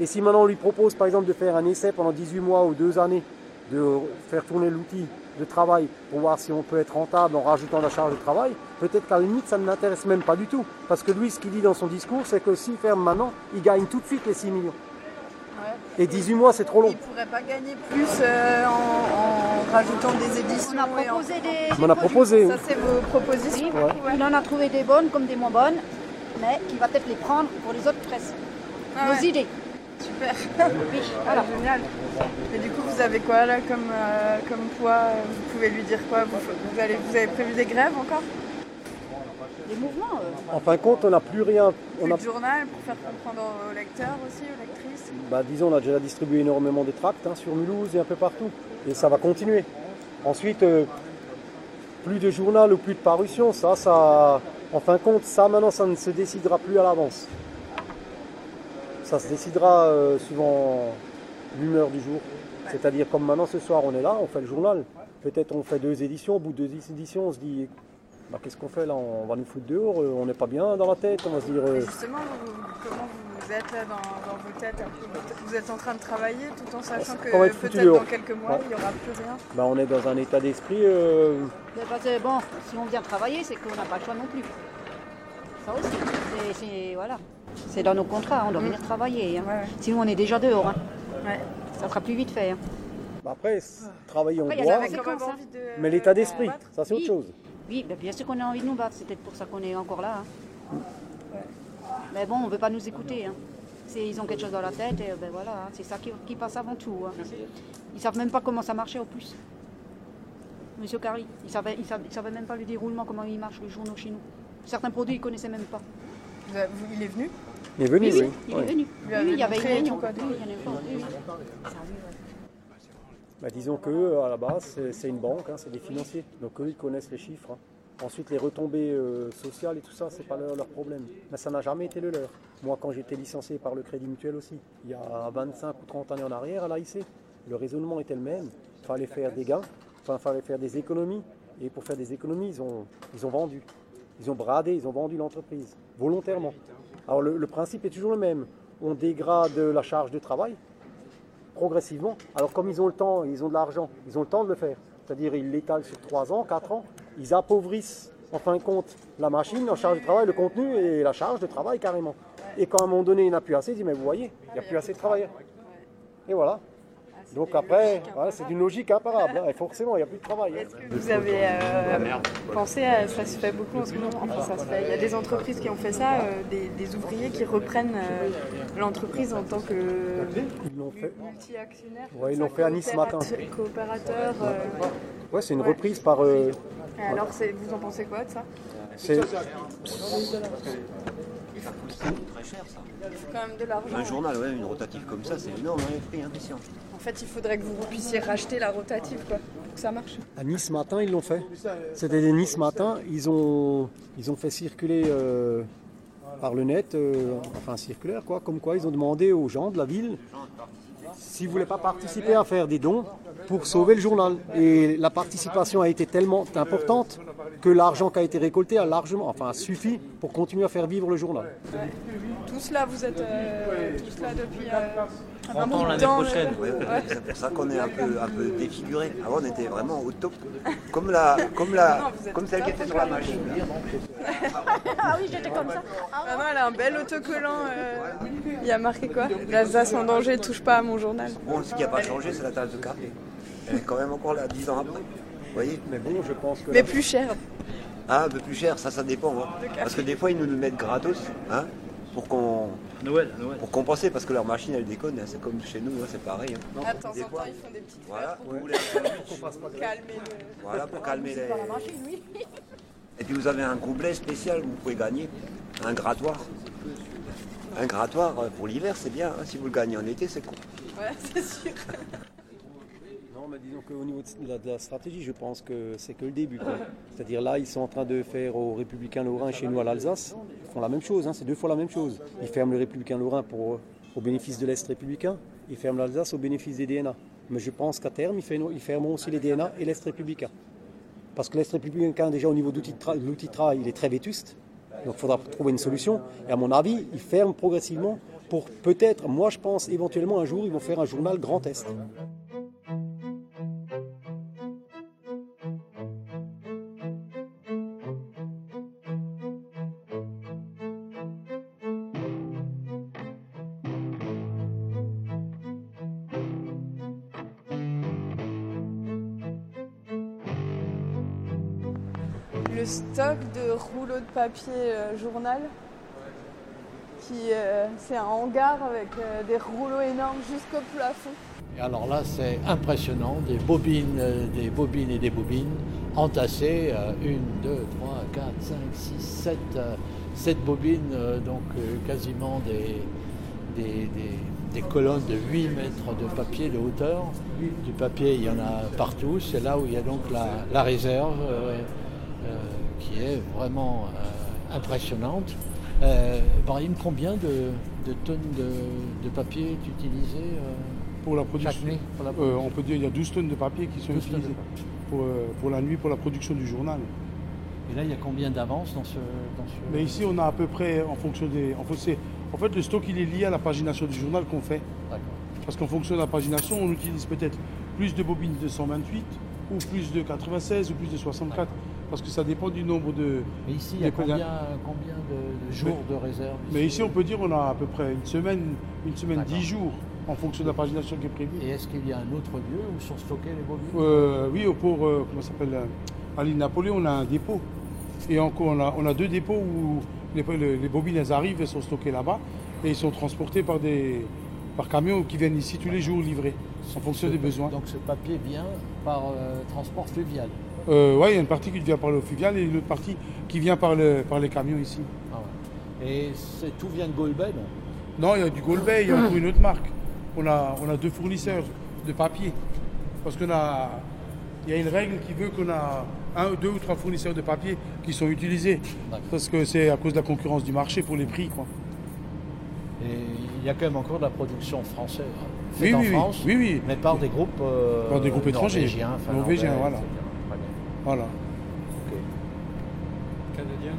Et si maintenant on lui propose, par exemple, de faire un essai pendant 18 mois ou deux années, de faire tourner l'outil de travail pour voir si on peut être rentable en rajoutant la charge de travail, peut-être qu'à la limite, ça ne l'intéresse même pas du tout. Parce que lui, ce qu'il dit dans son discours, c'est que s'il ferme maintenant, il gagne tout de suite les 6 millions. Et 18 mois, c'est trop long. Il pourrait pas gagner plus euh, en, en rajoutant des éditions. On a proposé des. On a proposé. Ça, c'est vos propositions. Il en a trouvé des bonnes comme des moins bonnes, mais il va peut-être les prendre pour les autres presses. Ah Nos ouais. idées. Super. *laughs* Oui, voilà. Génial. Et du coup, vous avez quoi là comme, euh, comme poids euh, Vous pouvez lui dire quoi vous, vous allez, vous avez prévu des grèves encore? Des mouvements. euh. En fin de compte, on n'a plus rien. On Plus a, de journal pour faire comprendre aux lecteurs aussi, aux lectrices bah, disons, on a déjà distribué énormément de tracts hein, sur Mulhouse et un peu partout. Et ça va continuer. Ensuite, euh, plus de journal ou plus de parution, ça, ça, en fin de compte, ça maintenant, ça ne se décidera plus à l'avance. Ça se décidera euh, suivant l'humeur du jour. C'est-à-dire comme maintenant ce soir on est là, on fait le journal. peut-être on fait deux éditions, au bout de deux éditions, on se dit bah, qu'est-ce qu'on fait là On va nous foutre dehors, euh, on n'est pas bien dans la tête, on va se dire. euh, justement, vous- comment vous êtes là dans, dans vos têtes un peu Vous êtes en train de travailler tout en sachant que peut-être dans quelques mois, Ouais. il n'y aura plus rien. bah, on est dans un état d'esprit. euh, Mais parce que, bon, si on vient travailler, c'est qu'on n'a pas le choix non plus. Ça aussi, c'est- c'est voilà. C'est dans nos contrats, on doit venir travailler. hein. Sinon, on est déjà dehors. hein. Ça sera plus vite fait. hein. bah, après, travailler on doit, hein. mais l'état d'esprit, ça c'est autre chose. Oui, ben, bien sûr qu'on a envie de nous battre, c'est peut-être pour ça qu'on est encore là. hein. Mais bon, on ne veut pas nous écouter. hein. C'est- Ils ont quelque chose dans la tête et ben voilà, hein, c'est ça qui, qui passe avant tout. hein. Ils savent même pas comment ça marchait au plus. Monsieur Carly, il savait, il savait, il savait même pas le déroulement, comment il marche les journaux chez nous. Certains produits, il connaissait même pas. Vous avez- vous- il est venu Il est venu, oui. oui. Il Ouais. est venu. Oui, oui, il y avait une réunion. Oui, il y en avait une. Oui, oui. Bah, disons que à la base, c'est- c'est une banque, hein, c'est des financiers. Donc eux, ils connaissent les chiffres. hein. Ensuite, les retombées euh, sociales et tout ça, c'est pas leur, leur problème. Mais ça n'a jamais été le leur. Moi, quand j'étais licencié par le Crédit Mutuel aussi, il y a 25 ou 30 années en arrière à l'AIC, le raisonnement était le même. Il fallait faire des gains, enfin, il fallait faire des économies. Et pour faire des économies, ils ont, ils ont vendu. Ils ont bradé, ils ont vendu l'entreprise, volontairement. Alors le, principe est toujours le même. On dégrade la charge de travail, progressivement. Alors comme ils ont le temps, ils ont de l'argent, ils ont le temps de le faire. C'est-à-dire ils l'étalent sur 3 ans, 4 ans, ils appauvrissent en fin de compte la machine, la charge de travail, le contenu et la charge de travail carrément. Et quand à un moment donné il n'y en a plus assez, ils disent mais vous voyez, il n'y a plus assez de travail. Et voilà. Donc après, voilà, c'est une logique imparable. hein, et forcément, il n'y a plus de travail. hein. Vous avez euh, pensé à ça se fait beaucoup en ce moment. Enfin, ça se fait. Il y a des entreprises qui ont fait ça, euh, des, des ouvriers qui reprennent euh, l'entreprise en tant que Ils l'ont fait. multi-actionnaire. Ouais, ils l'ont fait à Nice ce matin. Coopérateur. euh, Ouais, c'est une Ouais. reprise par. euh, et alors, vous en pensez quoi de ça? C'est- Très cher ça. Il faut quand même de l'argent. Un journal, ouais, une rotative comme ça, c'est énorme hein, les prix, hein. En fait, il faudrait que vous puissiez racheter la rotative, quoi, pour que ça marche. À Nice matin, ils l'ont fait. C'était des Nice matin, ils ont, ils ont fait circuler euh, par le net, euh, enfin circulaire quoi, comme quoi ils ont demandé aux gens de la ville s'ils ne voulaient pas participer à faire des dons pour sauver le journal. Et la participation a été tellement importante que l'argent qui a été récolté a largement, enfin suffi pour continuer à faire vivre le journal. Tous là, vous êtes euh, tous là depuis euh, un 30 bout ans de l'année prochaine. euh, Ouais, ouais. C'est pour ça qu'on est un peu, un peu défiguré. Avant, on était vraiment au top. Comme, la, comme, la, Non, comme celle qui était sur la machine. Ah oui, j'étais comme ça. Ah non, elle a un bel autocollant. euh, il y a marqué quoi? L'Alsace en danger, touche pas à mon journal. Bon, ce qui n'a pas changé, c'est la tasse de café. Elle est quand même encore là, 10 ans après. Voyez Mais bon, je pense que. Mais plus cher. Ah, un peu plus cher, ça, ça dépend. hein. Parce que des fois, ils nous le mettent gratos hein, pour qu'on. Noël, Noël. Pour compenser, parce que leur machine, elle déconne. hein. C'est comme chez nous, hein, c'est pareil. hein. Ah, de temps Des en fois, temps, ils font des petites Voilà, pour calmer le... Voilà, pour calmer les. Par la machine, oui. Et puis vous avez un gobelet spécial où vous pouvez gagner, un grattoir. Un grattoir euh, pour l'hiver, c'est bien. hein. Si vous le gagnez en été, c'est con. Ouais, *laughs* c'est sûr. Non, niveau de la, stratégie, je pense que c'est que le début. C'est-à-dire là, ils sont en train de faire aux Républicains Lorrains chez nous à l'Alsace. Ils font la même chose, hein, c'est deux fois la même chose. Ils ferment les Républicains Lorrains pour, au bénéfice de l'Est républicain. Ils ferment l'Alsace au bénéfice des DNA. Mais je pense qu'à terme, ils, fermeront- aussi les DNA et l'Est républicain. Parce que l'Est républicain, déjà au niveau de tra- l'outil travail, il est très vétuste. Donc il faudra trouver une solution. Et à mon avis, ils ferment progressivement pour peut-être, moi je pense éventuellement un jour, ils vont faire un journal Grand Est. de rouleaux de papier euh, journal, qui euh, c'est un hangar avec euh, des rouleaux énormes jusqu'au plafond. Et alors là, c'est impressionnant, des bobines, des bobines et des bobines entassées, euh, une, deux, trois, quatre, cinq, six, sept, euh, sept bobines, donc quasiment des, des, des- des colonnes de 8 mètres de papier de hauteur. Du papier, il y en a partout, c'est là où il y a donc la, réserve qui est vraiment euh, impressionnante. Euh, Brahim, combien de, de tonnes de, de papier est utilisé euh, Pour la chaque production, nuit pour la euh, on peut dire qu'il y a 12 tonnes de papier qui sont 12 tonnes de utilisées. pour, euh, pour la nuit, pour la production du journal. Et là, il y a combien d'avance dans ce, dans ce- Mais ici, on a à peu près, en fonction des. En fait, en fait, le stock, il est lié à la pagination du journal qu'on fait. Parce qu'en fonction de la pagination, on utilise peut-être plus de bobines de 128, ou plus de 96, ou plus de 64. Parce que ça dépend du nombre de. Mais ici, il y a combien, combien de, de jours de réserve Mais ici, on peut dire on a à peu près une semaine, une semaine, dix jours, en fonction de la pagination qui est prévue. Et est-ce qu'il y a un autre lieu où sont stockées les bobines Euh, oui, au pour, euh, comment s'appelle, euh, à l'île Napoléon, on a un dépôt. Et encore, on a, on a deux dépôts où les, les- les bobines, elles arrivent, elles sont stockées là-bas, et ils sont transportés par des par camions qui viennent ici tous les jours livrer, en fonction Ce- des besoins. Donc ce papier vient par euh, transport fluvial. Euh, ouais, il y a une partie qui vient par le fluvial et une autre partie qui vient par, le, par les camions ici. Ah ouais. Et c'est- tout vient de Golbet, non? Non, il y a du Golbet, il y a encore une autre marque. On a, on a deux fournisseurs de papier. Parce qu'on a. Il y a une règle qui veut qu'on a un, deux ou trois fournisseurs de papier qui sont utilisés. Parce que c'est à cause de la concurrence du marché pour les prix. Quoi. Et il y a quand même encore de la production française. hein, Oui, en oui, oui. France, Oui, oui. mais par des groupes, euh, Par des groupes étrangers. norvégiens, Norvégiens, voilà. etc. Voilà. Ok. Canadien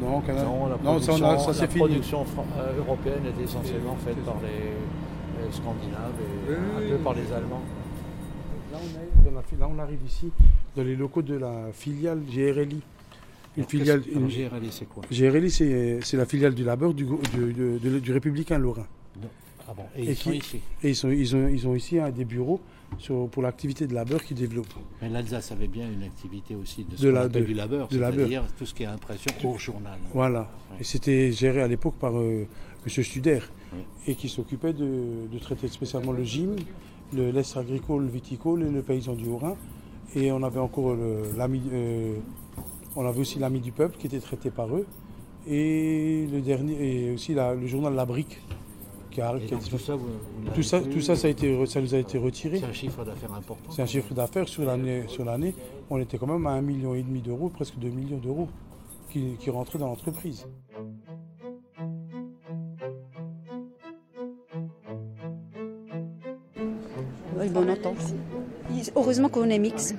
Non, Canada. Non, la Non, ça, production, on a- ça, la c'est fini. production euh, européenne est essentiellement faite par les, les Scandinaves et Oui, un oui, peu oui. par les Allemands. Là on, est dans la là, on arrive ici, dans les locaux de la filiale GRLI. Une Alors, filiale, GRLI, c'est quoi GRLI, c'est c'est la filiale du labeur du, du, du Républicain Lorrain. Ah bon, et ils sont ici Et ils, sont, ils, ont, ils ont ici hein, des bureaux sur- pour l'activité de labeur qu'ils développent. Mais l'Alsace avait bien une activité aussi de ce De la- de- du labeur, c'est-à-dire tout ce qui est impression au journal. Voilà. Ouais. Et c'était géré à l'époque par euh, M. Studer, et qui s'occupait de, de traiter spécialement le gym, le l'est agricole, le viticole et le paysan du Haut-Rhin. Et on avait encore le- l'ami, euh, on avait aussi l'ami du peuple qui était traité par eux, et le dernier, et aussi la- le journal La Brique. Qui a, Et qui a donc disparu. tout ça, vous- vous l'avez tout ça, tout ça, ça, a été, re- ça nous a été retiré. C'est un chiffre d'affaires important. C'est un chiffre d'affaires sur l'année. Sur l'année, on était quand même à 1,5 million et demi d'euros, presque 2 millions d'euros qui, qui rentraient dans l'entreprise. Oui, bon, on entend. Heureusement qu'on est mix.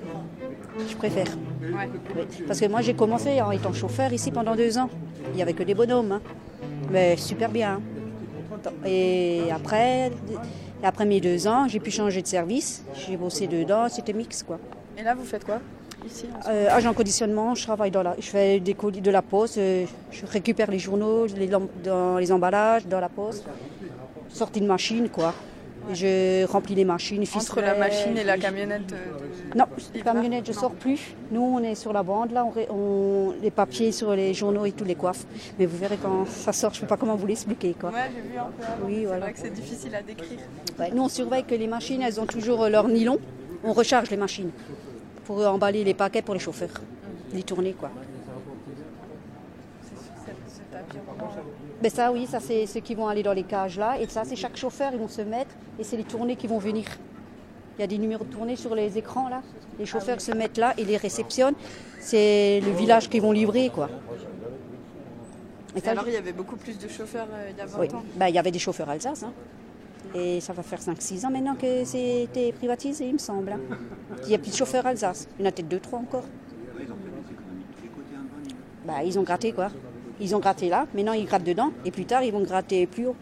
Je préfère. Ouais. Oui. Parce que moi, j'ai commencé en étant chauffeur ici pendant deux ans. Il n'y avait que des bonhommes. hein. Mais super bien. Et après, après mes deux ans, j'ai pu changer de service. J'ai bossé dedans, c'était mix, quoi. Et là, vous faites quoi Ici Euh, agent conditionnement, je travaille dans la, je fais des colis de la poste, euh, je récupère les journaux, les, dans les emballages, dans la poste, sortie de machine quoi. Je remplis les machines. Entre la machine et la camionnette euh, de- Non, la camionnette, je sors plus. Nous, on est sur la bande, là, on, ré- on- les papiers sur les journaux et tous les coiffes. Mais vous verrez quand ça sort, je ne sais pas comment vous l'expliquer. Quoi. Ouais, j'ai vu un peu avant. Oui, c'est voilà. vrai que c'est difficile à décrire. Ouais, nous, on surveille que les machines, elles ont toujours euh, leur nylon. On recharge les machines pour emballer les paquets pour les chauffeurs. Les tourner, quoi. Ce tapis roulant, là. Ben ça, oui, ça, c'est ceux qui vont aller dans les cages là. Et ça, c'est chaque chauffeur, ils vont se mettre. Et c'est les tournées qui vont venir. Il y a des numéros de tournée sur les écrans là. Les chauffeurs se mettent là et les réceptionnent. C'est le village qu'ils vont livrer, quoi. Et Et ça, alors, il y avait beaucoup plus de chauffeurs euh, il y a 20 Oui, ans. Ben, il y avait des chauffeurs Alsace. hein. Et ça va faire 5-6 ans maintenant que c'était privatisé, il me semble. hein. Il n'y a plus de chauffeurs Alsace. Il y en a peut-être 2-3 encore. Bah, ils ont gratté quoi. Ils ont gratté là, maintenant ils grattent dedans, et plus tard ils vont gratter plus haut.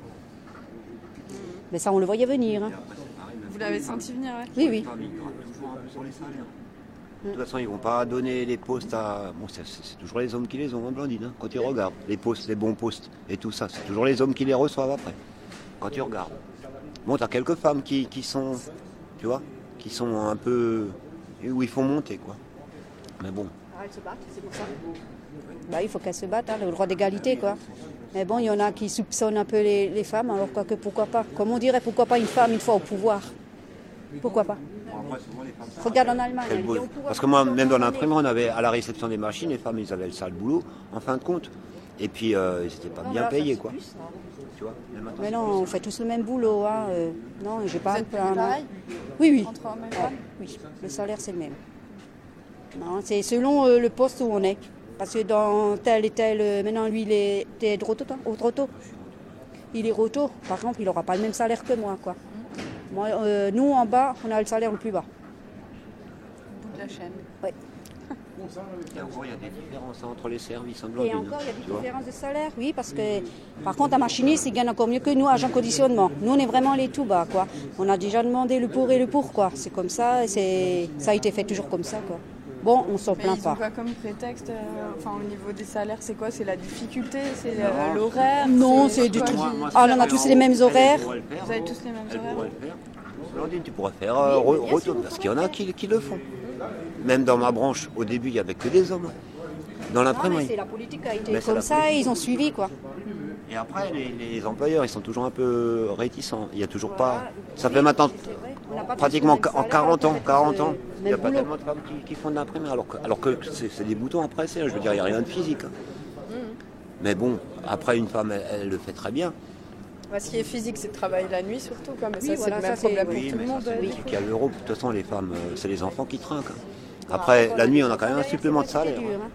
Mais ça, on le voyait venir. hein. Vous l'avez senti venir, ouais Oui, oui. De toute façon, ils vont pas donner les postes à. Bon, c'est- toujours les hommes qui les ont, en Blandine, hein, quand tu regardes. Les postes, les bons postes et tout ça, c'est toujours les hommes qui les reçoivent après. Quand tu regardes. Bon, t'as quelques femmes qui, qui sont. Tu vois Qui sont un peu. où il faut monter, quoi. Mais bon. elles se battent, c'est pour ça. Bah, il faut qu'elles se battent, hein, le droit d'égalité, quoi. Mais bon, il y en a qui soupçonnent un peu les, les femmes, alors quoi que pourquoi pas. Comme on dirait, pourquoi pas une femme une fois au pouvoir? Pourquoi pas? Regarde en Allemagne, Quel elle beau- est au pouvoir. Parce que moi, même dans l'imprimerie, on avait à la réception des machines, les femmes, ils avaient le sale boulot, en fin de compte. Et puis, euh, ils n'étaient pas Non, bien là, payés, quoi. plus. Tu vois même maintenant, Mais non, on fait tous le même boulot. Hein. euh, non, j'ai pas payés plaindre. pareil Oui, oui. Entre hommes et Ouais, femmes oui, le salaire c'est le même. Non, c'est selon euh, le poste où on est. Parce que dans tel et tel, euh, maintenant lui il est t'es de roto, toi, au roto. Il est roto, par exemple, il n'aura pas le même salaire que moi. Quoi. Moi, euh, nous en bas, on a le salaire le plus bas. la chaîne. Oui. Et encore, il y a des différences entre les services en Et encore, il y a des différences de salaire, oui, parce que par contre, un machiniste, il gagne encore mieux que nous, agent conditionnement. Nous, on est vraiment les tout bas, quoi. On a déjà demandé le pour et le pour, quoi. C'est comme ça, ça a été fait toujours comme ça, quoi. Bon, on s'en plaint ils ont pas. quoi comme prétexte euh, Enfin, au niveau des salaires, c'est quoi? C'est la difficulté? C'est euh, l'horaire? Non, c'est du tout. Ah, on a tous les mêmes horaires. Vous avez tous les mêmes horaires? tu pourrais faire euh, re- retour, parce qu'il y en a qui, qui le font. Même dans ma branche, au début, il n'y avait que des hommes. Dans c'est la politique a été Mais comme ça, et ils ont suivi, quoi. Et après, les, les employeurs, ils sont toujours un peu réticents. Il n'y a toujours pas. Ça fait maintenant pratiquement en salaire, 40 ans, en fait, 40 ans, il n'y a pas boulot. tellement de femmes qui, qui font de l'imprimerie. Alors que, alors que c'est des boutons à presser. hein. Je veux dire, il n'y a rien de physique. hein. Mmh. Mais bon, après, une femme, elle, elle le fait très bien. Bah, ce qui est physique, c'est de travailler la nuit surtout. Quoi. Mais Oui, ça, voilà, c'est le même problème Oui, pour tout mais le monde. ça, c'est euh, logique. Il y a l'euro. De toute façon, les femmes, euh, c'est les enfants qui trinquent. hein. Ah, Après, la nuit, on a quand même un supplément de salaire. dur, hein.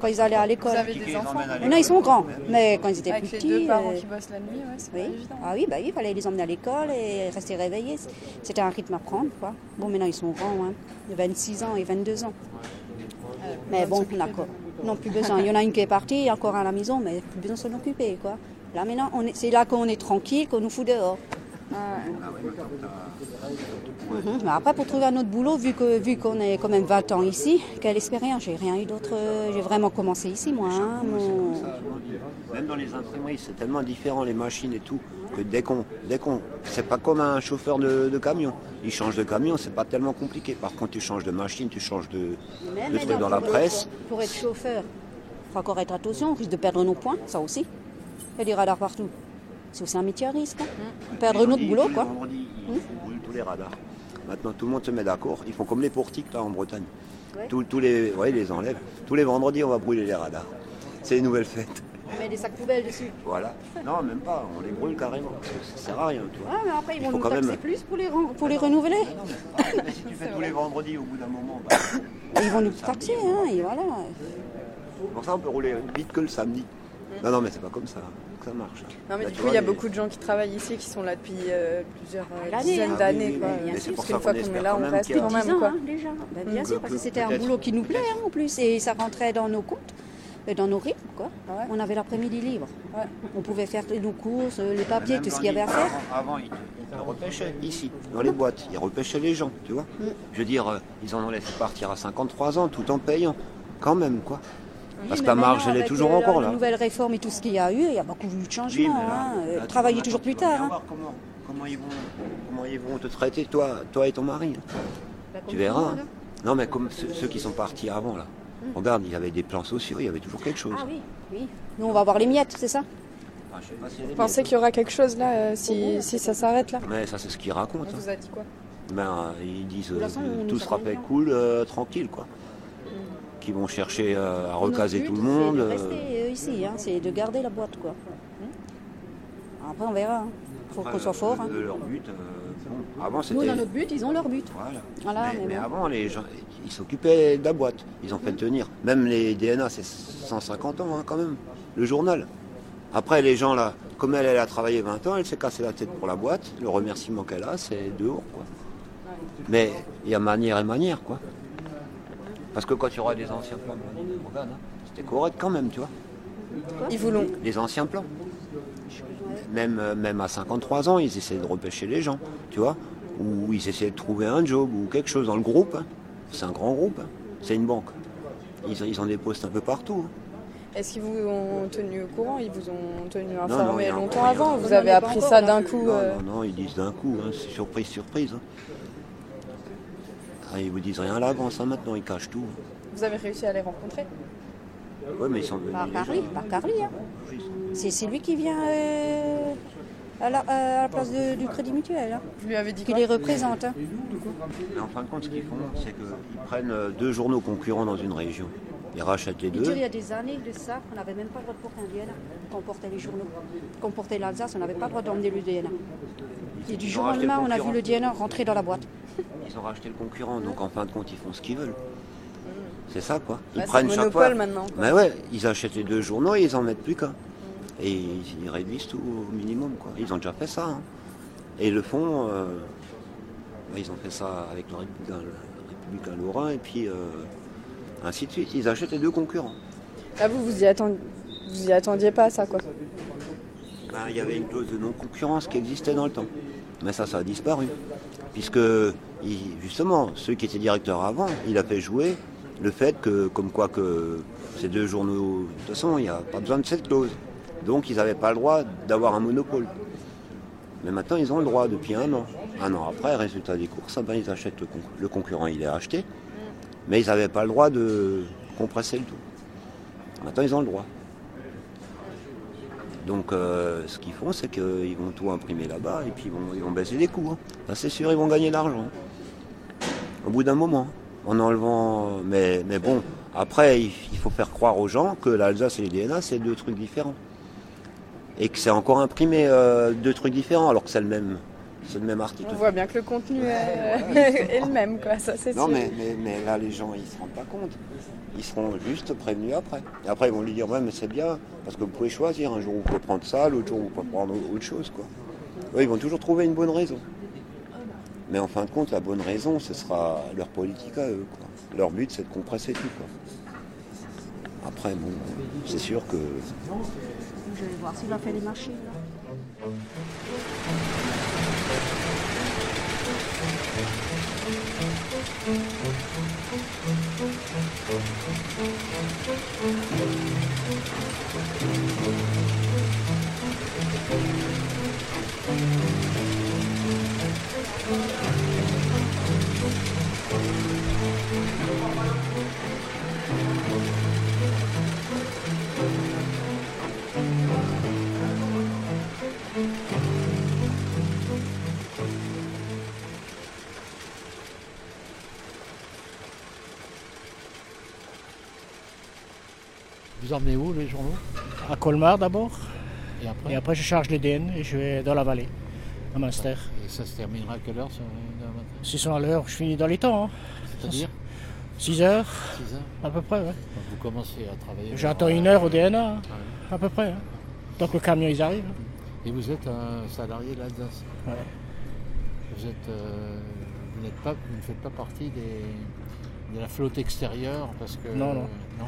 Quand ils allaient à l'école. Vous avez des enfants Non, ils sont grands, mais quand ils étaient Avec plus les petits. deux parents euh, qui bossent la nuit, ouais, c'est pas Oui. évident. Ah oui, bah oui, il fallait les emmener à l'école et rester réveillés. C'était un rythme à prendre, quoi. Bon, maintenant ils sont grands, hein. De 26 ans et 22 ans. Mais bon, on a quoi Non, plus besoin. Il y en a une qui est partie, il y a encore un à la maison, mais plus besoin de s'en occuper, quoi. Là maintenant, on est- c'est là qu'on est tranquille, qu'on nous fout dehors. Mhm. Mais après, pour trouver un autre boulot, vu que vu qu'on est quand même 20 ans ici, quelle expérience? J'ai rien eu d'autre. euh, J'ai vraiment commencé ici, moi. hein. Mon- Même dans les imprimeries, c'est tellement différent les machines et tout que dès qu'on, dès qu'on, c'est pas comme un chauffeur de, de camion. Il change de camion, c'est pas tellement compliqué. Par contre, tu changes de machine, tu changes de, Même de truc dans la presse. Pour être chauffeur, il faut encore être attention, on risque de perdre nos points, ça aussi. Il y a des radars partout. C'est aussi un métier à risque. hein. Perdre notre boulot, quoi. ils brûlent tous les radars. Maintenant, tout le monde se met d'accord. Ils font comme les portiques là en Bretagne. Ouais. Tous, tous les, ouais, ils les enlèvent. Tous les vendredis, on va brûler les radars. C'est une nouvelle fête. On met des sacs poubelles dessus. Voilà. Non, même pas. On les brûle carrément. ça sert à rien, tu vois. Ah, mais après, ils Il vont nous taxer même- plus pour les, ren- pour les renouveler. Mais si tu *laughs* fais tous les vendredis, au bout d'un moment, bah, ils vont nous taxer, hein, et voilà. pour ça, on peut rouler vite que le samedi. Non, non, mais c'est pas comme ça que ça marche. Non, mais Bah, du coup, il y a les- beaucoup de gens qui travaillent ici qui sont là depuis euh, plusieurs euh, dizaines hein. d'années. Ah oui, Parce qu'une fois qu'on est là, on reste a- quand même. ans, hein, déjà. Ben, bien sûr, parce que c'était un boulot qui nous plaît, hein, en plus. Et ça rentrait dans nos comptes, et dans nos rythmes, quoi. On avait l'après-midi libre. On pouvait faire nos courses, les papiers, tout ce qu'il y avait à faire. Avant, ils, repêchaient ici, dans les boîtes. Ils repêchaient les gens, tu vois. Mm. Je veux dire, euh, ils en ont laissé partir à 53 ans tout en payant. Quand même, quoi. Parce que la mais marge, elle est toujours euh, encore La là. nouvelle réforme et tout ce qu'il y a eu, il y a beaucoup eu de changements. Hein. Euh, Travailler toujours plus tard. hein. comment, ils vont, comment ils vont te traiter, toi, toi et ton mari. Bah, Tu verras. hein. Non, mais comme ceux, qui sont partis avant, là. Regarde, il y avait des plans sociaux, il y avait toujours quelque chose. Ah oui, oui. Nous, on va voir les miettes, c'est ça? Ah, je sais pas Vous pensez qu'il y aura quelque chose là euh, si, si ça s'arrête là? Mais ça, c'est ce qu'ils racontent. On hein. vous a dit quoi? Ben, ils disent euh, tout sera cool, euh, tranquille, quoi. Qui vont chercher à recaser tout le monde. De euh, rester euh, ici, hein, c'est de garder la boîte, quoi. Après, on verra. Il faut qu'on soit fort. hein. leur but, euh, bon, avant Nous, c'était. on a notre but, ils ont leur but. Voilà. Voilà, mais, mais mais bon. avant, les gens, ils s'occupaient de la boîte. Ils ont fait tenir. Même les DNA, c'est 150 ans, hein, quand même. Le journal. Après, les gens là, comme elle, elle a travaillé 20 ans, elle s'est cassée la tête pour la boîte. Le remerciement qu'elle a, c'est dehors, quoi. Mais il y a manière et manière, quoi. Parce que quand il y aura des anciens plans, regarde, hein, c'était correct quand même, tu vois. Ils voulont. Les anciens plans. Même, euh, même à 53 ans, ils essaient de repêcher les gens, tu vois. Ou ils essaient de trouver un job ou quelque chose dans le groupe. hein. C'est un grand groupe. hein. C'est une banque. Ils, ont- ils ont des postes un peu partout. hein. Est-ce qu'ils vous ont tenu au courant? Ils vous ont tenu informé longtemps avant Vous avez appris encore, ça d'un coup Non, euh, non, non, ils disent d'un coup. hein. C'est surprise, surprise. Ah, ils vous disent rien à l'avance hein, maintenant, ils cachent tout. Vous avez réussi à les rencontrer Ouais, mais ils sont venus. Par Carly, gens. par Carly. hein. C'est c'est lui qui vient euh, à, la, à la place de- du Crédit Mutuel. hein. Vous lui avez dit Qui les représente. hein. Mais en fin de compte, ce qu'ils font, c'est qu'ils prennent euh, deux journaux concurrents dans une région. Ils rachètent les deux. il y a des années de ça, on n'avait même pas le droit de porter un DNA quand on portait les journaux. Quand on portait l'Alsace, on n'avait pas le droit d'emmener le DNA. Et du Ils jour au le lendemain, on a vu le DNA rentrer dans la boîte. Ils ont racheté le concurrent, donc en fin de compte, ils font ce qu'ils veulent. C'est ça, quoi. Ils Bah, prennent le chaque monopole fois. maintenant, quoi. Mais ouais, ils achètent les deux journaux et ils en mettent plus qu'un. Et ils, ils réduisent tout au minimum, quoi. Ils ont déjà fait ça. hein. Et le font. euh, bah, ils ont fait ça avec le, Rép- le Républicain Lorrain, et puis euh, ainsi de suite. Ils achètent les deux concurrents. Là, vous vous y, attend- vous y attendiez pas à ça, quoi. Ben, il y avait une clause de non-concurrence qui existait dans le temps. Mais ça, ça a disparu. Puisque, justement, celui qui était directeur avant, il a fait jouer le fait que, comme quoi que ces deux journaux, de toute façon, il n'y a pas besoin de cette clause. Donc, ils n'avaient pas le droit d'avoir un monopole. Mais maintenant, ils ont le droit depuis un an. Un an après, résultat des courses, ah ben, ils achètent le, le concurrent, il est acheté. Mais ils n'avaient pas le droit de compresser le tout. Maintenant, ils ont le droit. Donc euh, ce qu'ils font, c'est qu'ils vont tout imprimer là-bas et puis ils vont, ils vont baisser les coûts. hein. C'est sûr, ils vont gagner de l'argent. Au bout d'un moment, en enlevant... Mais, mais bon, après, il, il faut faire croire aux gens que l'Alsace et les DNA, c'est deux trucs différents. Et que c'est encore imprimé euh, deux trucs différents alors que c'est le même, c'est le même article. On voit bien que le contenu est, *laughs* est le même, quoi. Ça, c'est Non, sûr. mais, mais, mais là, les gens, ils se rendent pas compte. Ils seront juste prévenus après. Et après, ils vont lui dire, ouais, mais c'est bien, parce que vous pouvez choisir. Un jour, vous pouvez prendre ça, l'autre jour, vous pouvez prendre autre chose, quoi. Ils vont toujours trouver une bonne raison. Mais en fin de compte, la bonne raison, ce sera leur politique à eux. Leur but, c'est de compresser tout. Après, bon, c'est sûr que Je vais voir s'il a fait les. Vous Colmar d'abord. Et après Et après, je charge les DN et je vais dans la vallée, à Munster. Et ça se terminera à quelle heure S'ils sont à l'heure, je finis dans les temps. hein. C'est-à-dire? 6 heures, 6 heures à peu près, ouais. Donc Vous commencez à travailler. J'attends une heure au DNA, hein, à peu près. hein. Tant que le camion ils arrivent. Et vous êtes un salarié de l'Alsace? Ouais. Vous êtes, euh, vous n'êtes pas, vous ne faites pas partie des, de la flotte extérieure parce que Non, non. non?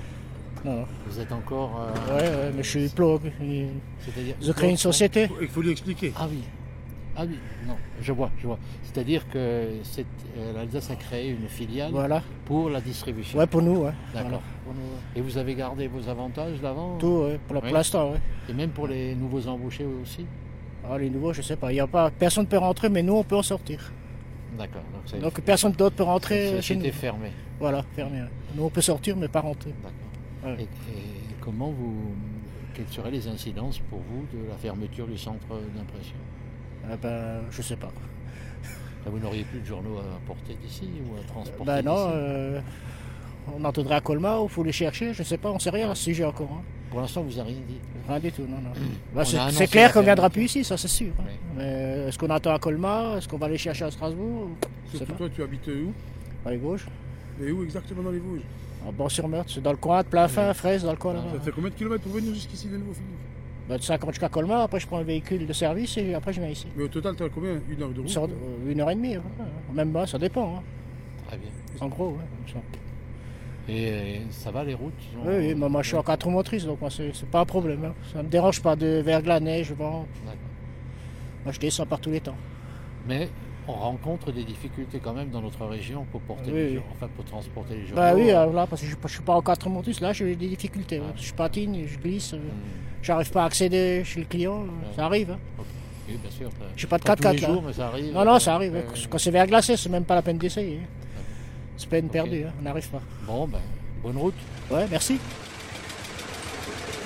Non, non. Vous êtes encore. euh, Ouais, ouais, mais je suis plog. C'est-à-dire- une société. Il faut lui expliquer. Ah oui. Ah oui, non, je vois, je vois. C'est-à-dire que c'est- euh, l'Alsace a créé une filiale Voilà. pour la distribution. Ouais, pour nous, ouais. D'accord. Voilà. Et vous avez gardé vos avantages d'avant Tout, ouais, pour la- pour l'instant, ouais. Et même pour les nouveaux embauchés aussi Ah, les nouveaux, je sais pas. Il y a pas, personne ne peut rentrer, mais nous, on peut en sortir. D'accord. Donc, personne d'autre peut rentrer chez nous. société fermée. Voilà, fermé. ouais. Nous, on peut sortir, mais pas rentrer. D'accord. Et, et comment vous. Quelles seraient les incidences pour vous de la fermeture du centre d'impression? Ah ben, je sais pas. Vous n'auriez plus de journaux à porter d'ici ou à transporter Ben non, euh, on entendrait à Colmar, il faut les chercher, je sais pas, on sait rien à ce sujet encore. hein. Pour l'instant, vous n'avez rien dit. Rien du tout, non, non. *clears throat* On Ben, c'est- clair la qu'on viendra plus ici, ça c'est sûr. hein. Mais est-ce qu'on attend à Colmar? Est-ce qu'on va aller chercher à Strasbourg? Je Surtout toi, tu habites où? Dans les Vosges. Et où exactement dans les Vosges? En Bon-sur-Meurthe, c'est dans le coin de plein fin, fraise, dans le coin là-bas. Ça fait combien de kilomètres pour venir jusqu'ici de nouveau Philippe Ben, de 50 jusqu'à Colmar, après je prends un véhicule de service et après je viens ici. Mais au total, tu as combien Une heure de route sorte- euh, une heure et demie, ouais. même pas, ça dépend. hein. Très bien. En gros, ouais, comme ça. Et euh, ça va les routes ils ont- Oui, oui, moi, moi, je suis en quatre roues motrices, donc moi c'est c'est pas un problème. hein. Ça me dérange pas de verglas, neige, vent. Moi je descends par tous les temps. Mais on rencontre des difficultés quand même dans notre région pour porter Oui, les oui. jour- enfin pour transporter les journaux. Bah oui, alors là, parce que je, je suis pas en quatre motrices, là j'ai des difficultés. ouais. Je patine, je glisse, Hmm. j'arrive pas à accéder chez le client, euh, ça arrive. hein. Oui, bien sûr. J'ai pas de pas 4x4 tous les là. jours, mais ça arrive. Non, non, ça arrive. Ouais. Quand c'est verglacé, c'est même pas la peine d'essayer. hein. C'est peine perdue, hein, on n'arrive pas. Bon, ben, bonne route. Ouais, merci.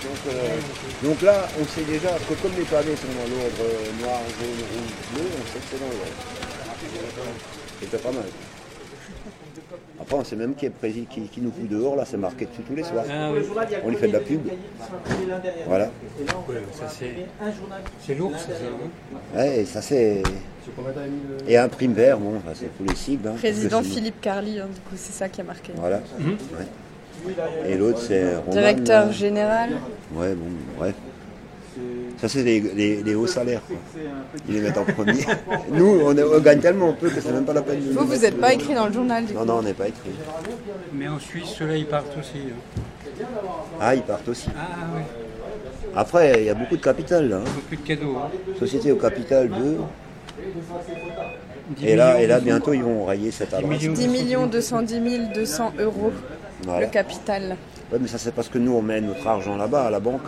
Donc, euh, donc là, on sait déjà que comme les pavés sont dans l'ordre noir, jaune, rouge, bleu, on sait que c'est dans l'ordre. C'est déjà pas mal. Après, on sait même qui est président, qui, qui nous fout dehors, là, c'est marqué dessus tous les soirs. Ah oui. On lui fait de la pub. Voilà. c'est. Lourd, c'est ça. hein Ouais, et ça c'est. Et un prime vert, bon, enfin, c'est tous les cibles. hein, Président Philippe Carly, hein, du coup, c'est ça qui a marqué. Voilà. Mhm. Ouais. Et l'autre, c'est. Directeur général. Ouais, bon, bref. Ça, c'est les, les- les hauts salaires. quoi. Ils les mettent en premier. *laughs* Nous, on, on gagne tellement peu que c'est même pas la peine de Vous, vous n'êtes pas écrit dans le journal, du Non, coup. non, on n'est pas écrit. Mais en Suisse, ceux-là, ils partent aussi. hein. Ah, ils partent aussi. Ah oui, Après, il y a beaucoup de capital là. hein. beaucoup de cadeaux. hein. Société au capital 2. 10 Et là, et là, 200. bientôt, ils vont rayer cette adresse. 10 millions 210 200 euros, Voilà. le capital. Ouais, mais ça, c'est parce que nous, on met notre argent là-bas, à la banque.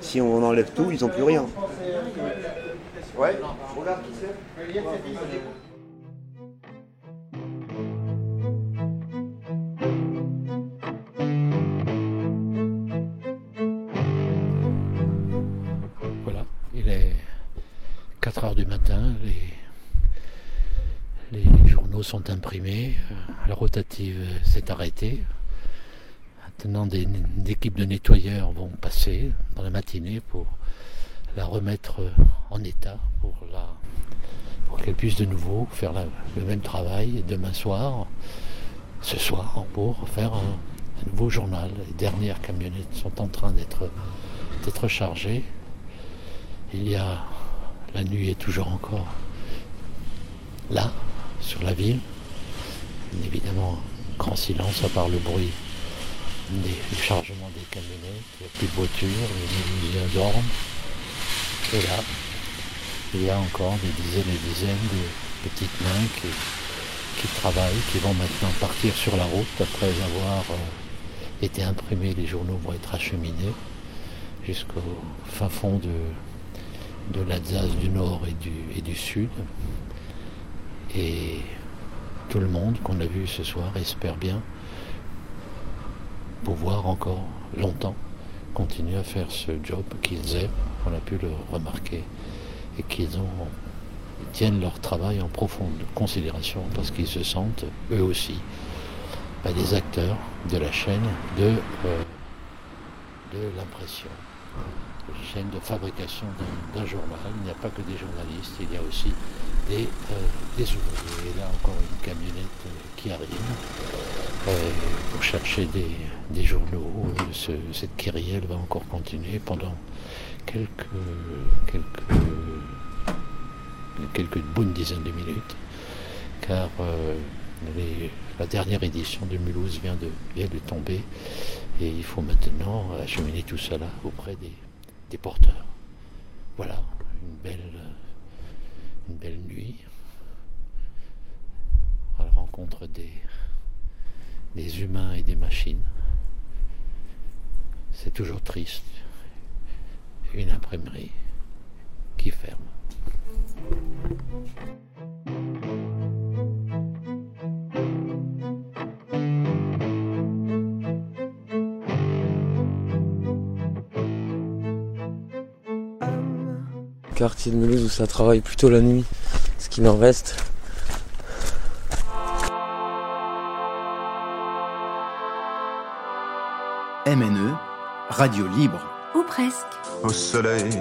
Si on enlève tout, ils n'ont plus rien. Ouais, regarde qui c'est. Voilà, il est 4 heures du matin, les, les journaux sont imprimés, euh, la rotative s'est arrêtée. Maintenant, des, équipes de nettoyeurs vont passer dans la matinée pour la remettre en état, pour, qu'elle puisse de nouveau faire le même travail demain soir, ce soir, pour faire un, nouveau journal. Les dernières camionnettes sont en train d'être d'être chargées. Il y a la nuit est toujours encore là, sur la ville. Évidemment, grand silence à part le bruit des, du chargement des camionnettes. Plus de voitures, les Mulhousiens dorment. Et là, il y a encore des dizaines et des dizaines de petites mains qui, qui travaillent, qui vont maintenant partir sur la route après avoir euh, été imprimés. Les journaux vont être acheminés jusqu'au fin fond de, de l'Alsace du Nord et du, et du Sud. Et tout le monde qu'on a vu ce soir espère bien pouvoir encore longtemps continuer à faire ce job qu'ils aiment, on a pu le remarquer, et qu'ils tiennent leur travail en profonde considération parce qu'ils se sentent eux aussi bah, des acteurs de la chaîne de, euh, de l'impression, chaîne de fabrication d'un journal. Il n'y a pas que des journalistes, il y a aussi des, euh, des ouvriers. Et là encore une camionnette euh, qui arrive euh, pour chercher des, journaux. Ce- cette kyrielle va encore continuer pendant quelques, quelques, quelques bonnes dizaines de minutes, car la dernière édition de Mulhouse vient de, vient de tomber et il faut maintenant acheminer tout cela auprès des porteurs. Voilà, une belle, une belle nuit à la rencontre des, des humains et des machines. C'est toujours triste. Une imprimerie qui ferme. Quartier de Mulhouse où ça travaille plutôt la nuit, ce qu'il en reste. MNE, radio libre. Ou presque. Au soleil,